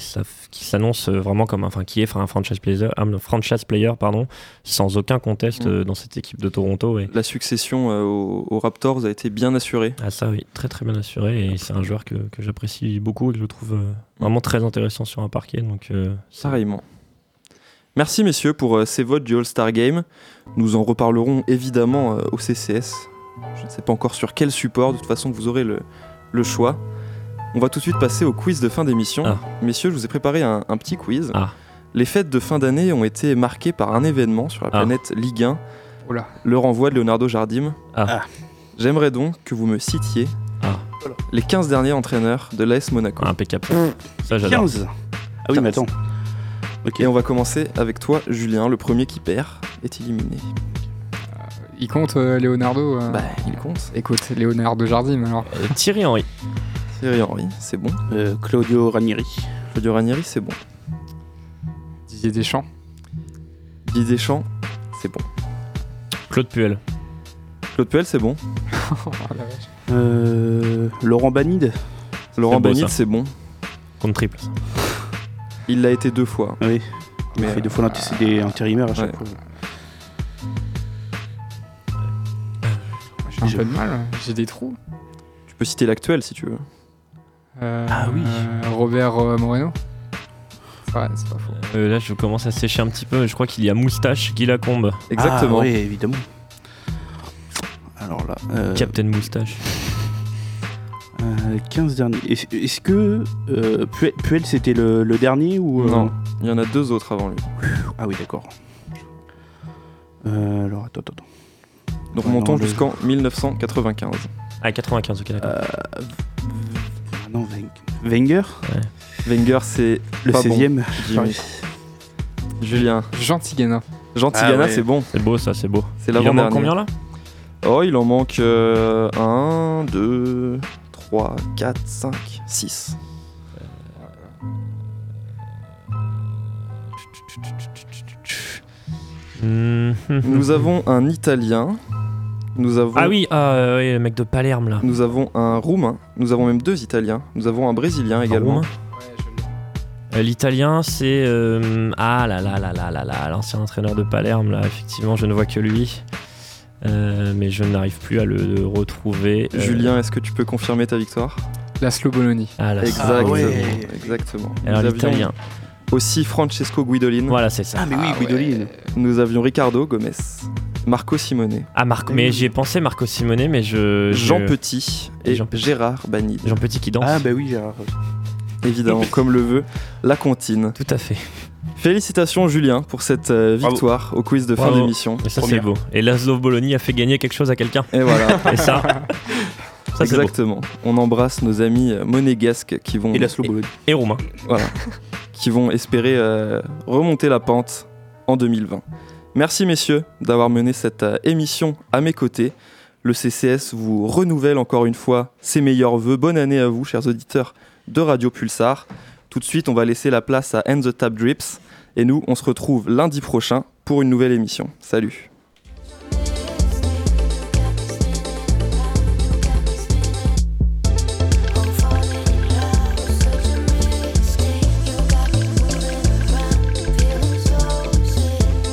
s'annonce euh, vraiment comme enfin, qui est un franchise player, un franchise player pardon, sans aucun conteste Mm. euh, dans cette équipe de Toronto. Et, La succession euh, aux, aux Raptors a été bien assurée. ah ça oui, très très bien assuré et c'est un joueur que, que j'apprécie beaucoup et que je trouve euh, vraiment très intéressant sur un parquet. Donc euh, Pareillement. Merci messieurs pour euh, ces votes du All-Star Game. Nous en reparlerons évidemment euh, au CCS. Je ne sais pas encore sur quel support, de toute façon vous aurez le, le choix. On va tout de suite passer au quiz de fin d'émission. Ah. Messieurs, je vous ai préparé un, un petit quiz. Ah. Les fêtes de fin d'année ont été marquées par un événement sur la Ah. planète Ligue 1, Oula. le renvoi de Leonardo Jardim. Ah. J'aimerais donc que vous me citiez Ah. les 15 derniers entraîneurs de l'AS Monaco. Impeccable. Ça j'adore. 15 Ah oui, mais attends. Et on va commencer avec toi, Julien. Le premier qui perd est éliminé. Il compte euh, Leonardo euh, Bah, il compte. Écoute, Leonardo Jardim alors. Euh, Thierry Henry. Thierry Henry, c'est bon. Euh, Claudio Ranieri. Claudio Ranieri, c'est bon. Didier Deschamps. Guy Deschamps, c'est bon. Claude Puel. Claude Puel, c'est bon. Oh, la vache. Euh, Laurent Banide. Laurent Banide, c'est bon. Contre triple. Il l'a été deux fois. Oui. Il Mais, fait deux fois c'est des intérimaires à chaque ouais. fois. J'ai un peu de mal, j'ai des trous. Tu peux citer l'actuel si tu veux. Euh, Ah oui. euh, Robert euh, Moreno. Ouais, c'est pas faux. Euh, là, je commence à sécher un petit peu. Je crois qu'il y a Moustache, Guy Lacombe, Exactement. Ah, oui, évidemment. Alors là, euh, Captain Moustache. Euh, 15 derniers. Est-ce que euh, Puel, c'était le, le dernier ou euh, Non, il y en a deux autres avant lui. Ah oui, d'accord. Euh, alors attends, attends. attends. Donc Ouais, montons jusqu'en 1995. Ah, 95, ok, d'accord. Ah non, Wen- Wenger, Wenger, c'est le pas bon, 16e. Jimmy. Julien. Jean Ah Tigana, ouais. c'est bon. C'est beau, ça, c'est beau. C'est Il en manque l'avant-dernier. combien là? Oh, il en manque 1, 2, 3, 4, 5, 6. Hmm. Nous avons un Italien. Nous avons, Ah oui, ah, euh, oui, le mec de Palerme là. nous avons un Roumain. Nous avons même deux Italiens. Nous avons un Brésilien également. Roumain. Euh, L'italien, c'est. euh, ah là là là là là là, l'ancien entraîneur de Palerme, là, effectivement, je ne vois que lui. Euh, mais je n'arrive plus à le retrouver. Euh, Julien, est-ce que tu peux confirmer ta victoire? Laszlo Bologna. Ah là, Exactement. ouais. Exactement. Alors l'italien. aussi Francesco Guidolin. Voilà, c'est ça. Ah mais oui, Guidolin. Nous avions Ricardo Gomez. Marco Simone. Ah, Marc, mais j'y ai pensé, Marco Simone, mais je. je- Jean Petit et Jean Petit. Gérard Banide. Jean Petit qui danse. Ah bah oui, Gérard. Évidemment, comme le veut la comptine. Tout à fait. Félicitations Julien pour cette euh, Bravo. victoire au quiz de fin d'émission. Et ça, c'est beau. Et Laszlo Bologna a fait gagner quelque chose à quelqu'un. Et voilà, Et ça. ça, c'est beau. exactement. On embrasse nos amis euh, monégasques qui vont, Et Laszlo Bologna. Et Roumain. voilà, qui vont espérer euh, remonter la pente en 2020. Merci messieurs d'avoir mené cette euh, émission à mes côtés. Le CCS vous renouvelle encore une fois ses meilleurs voeux. Bonne année à vous, chers auditeurs de Radio Pulsar. Tout de suite, on va laisser la place à End the Tap Drips. Et nous, on se retrouve lundi prochain pour une nouvelle émission. Salut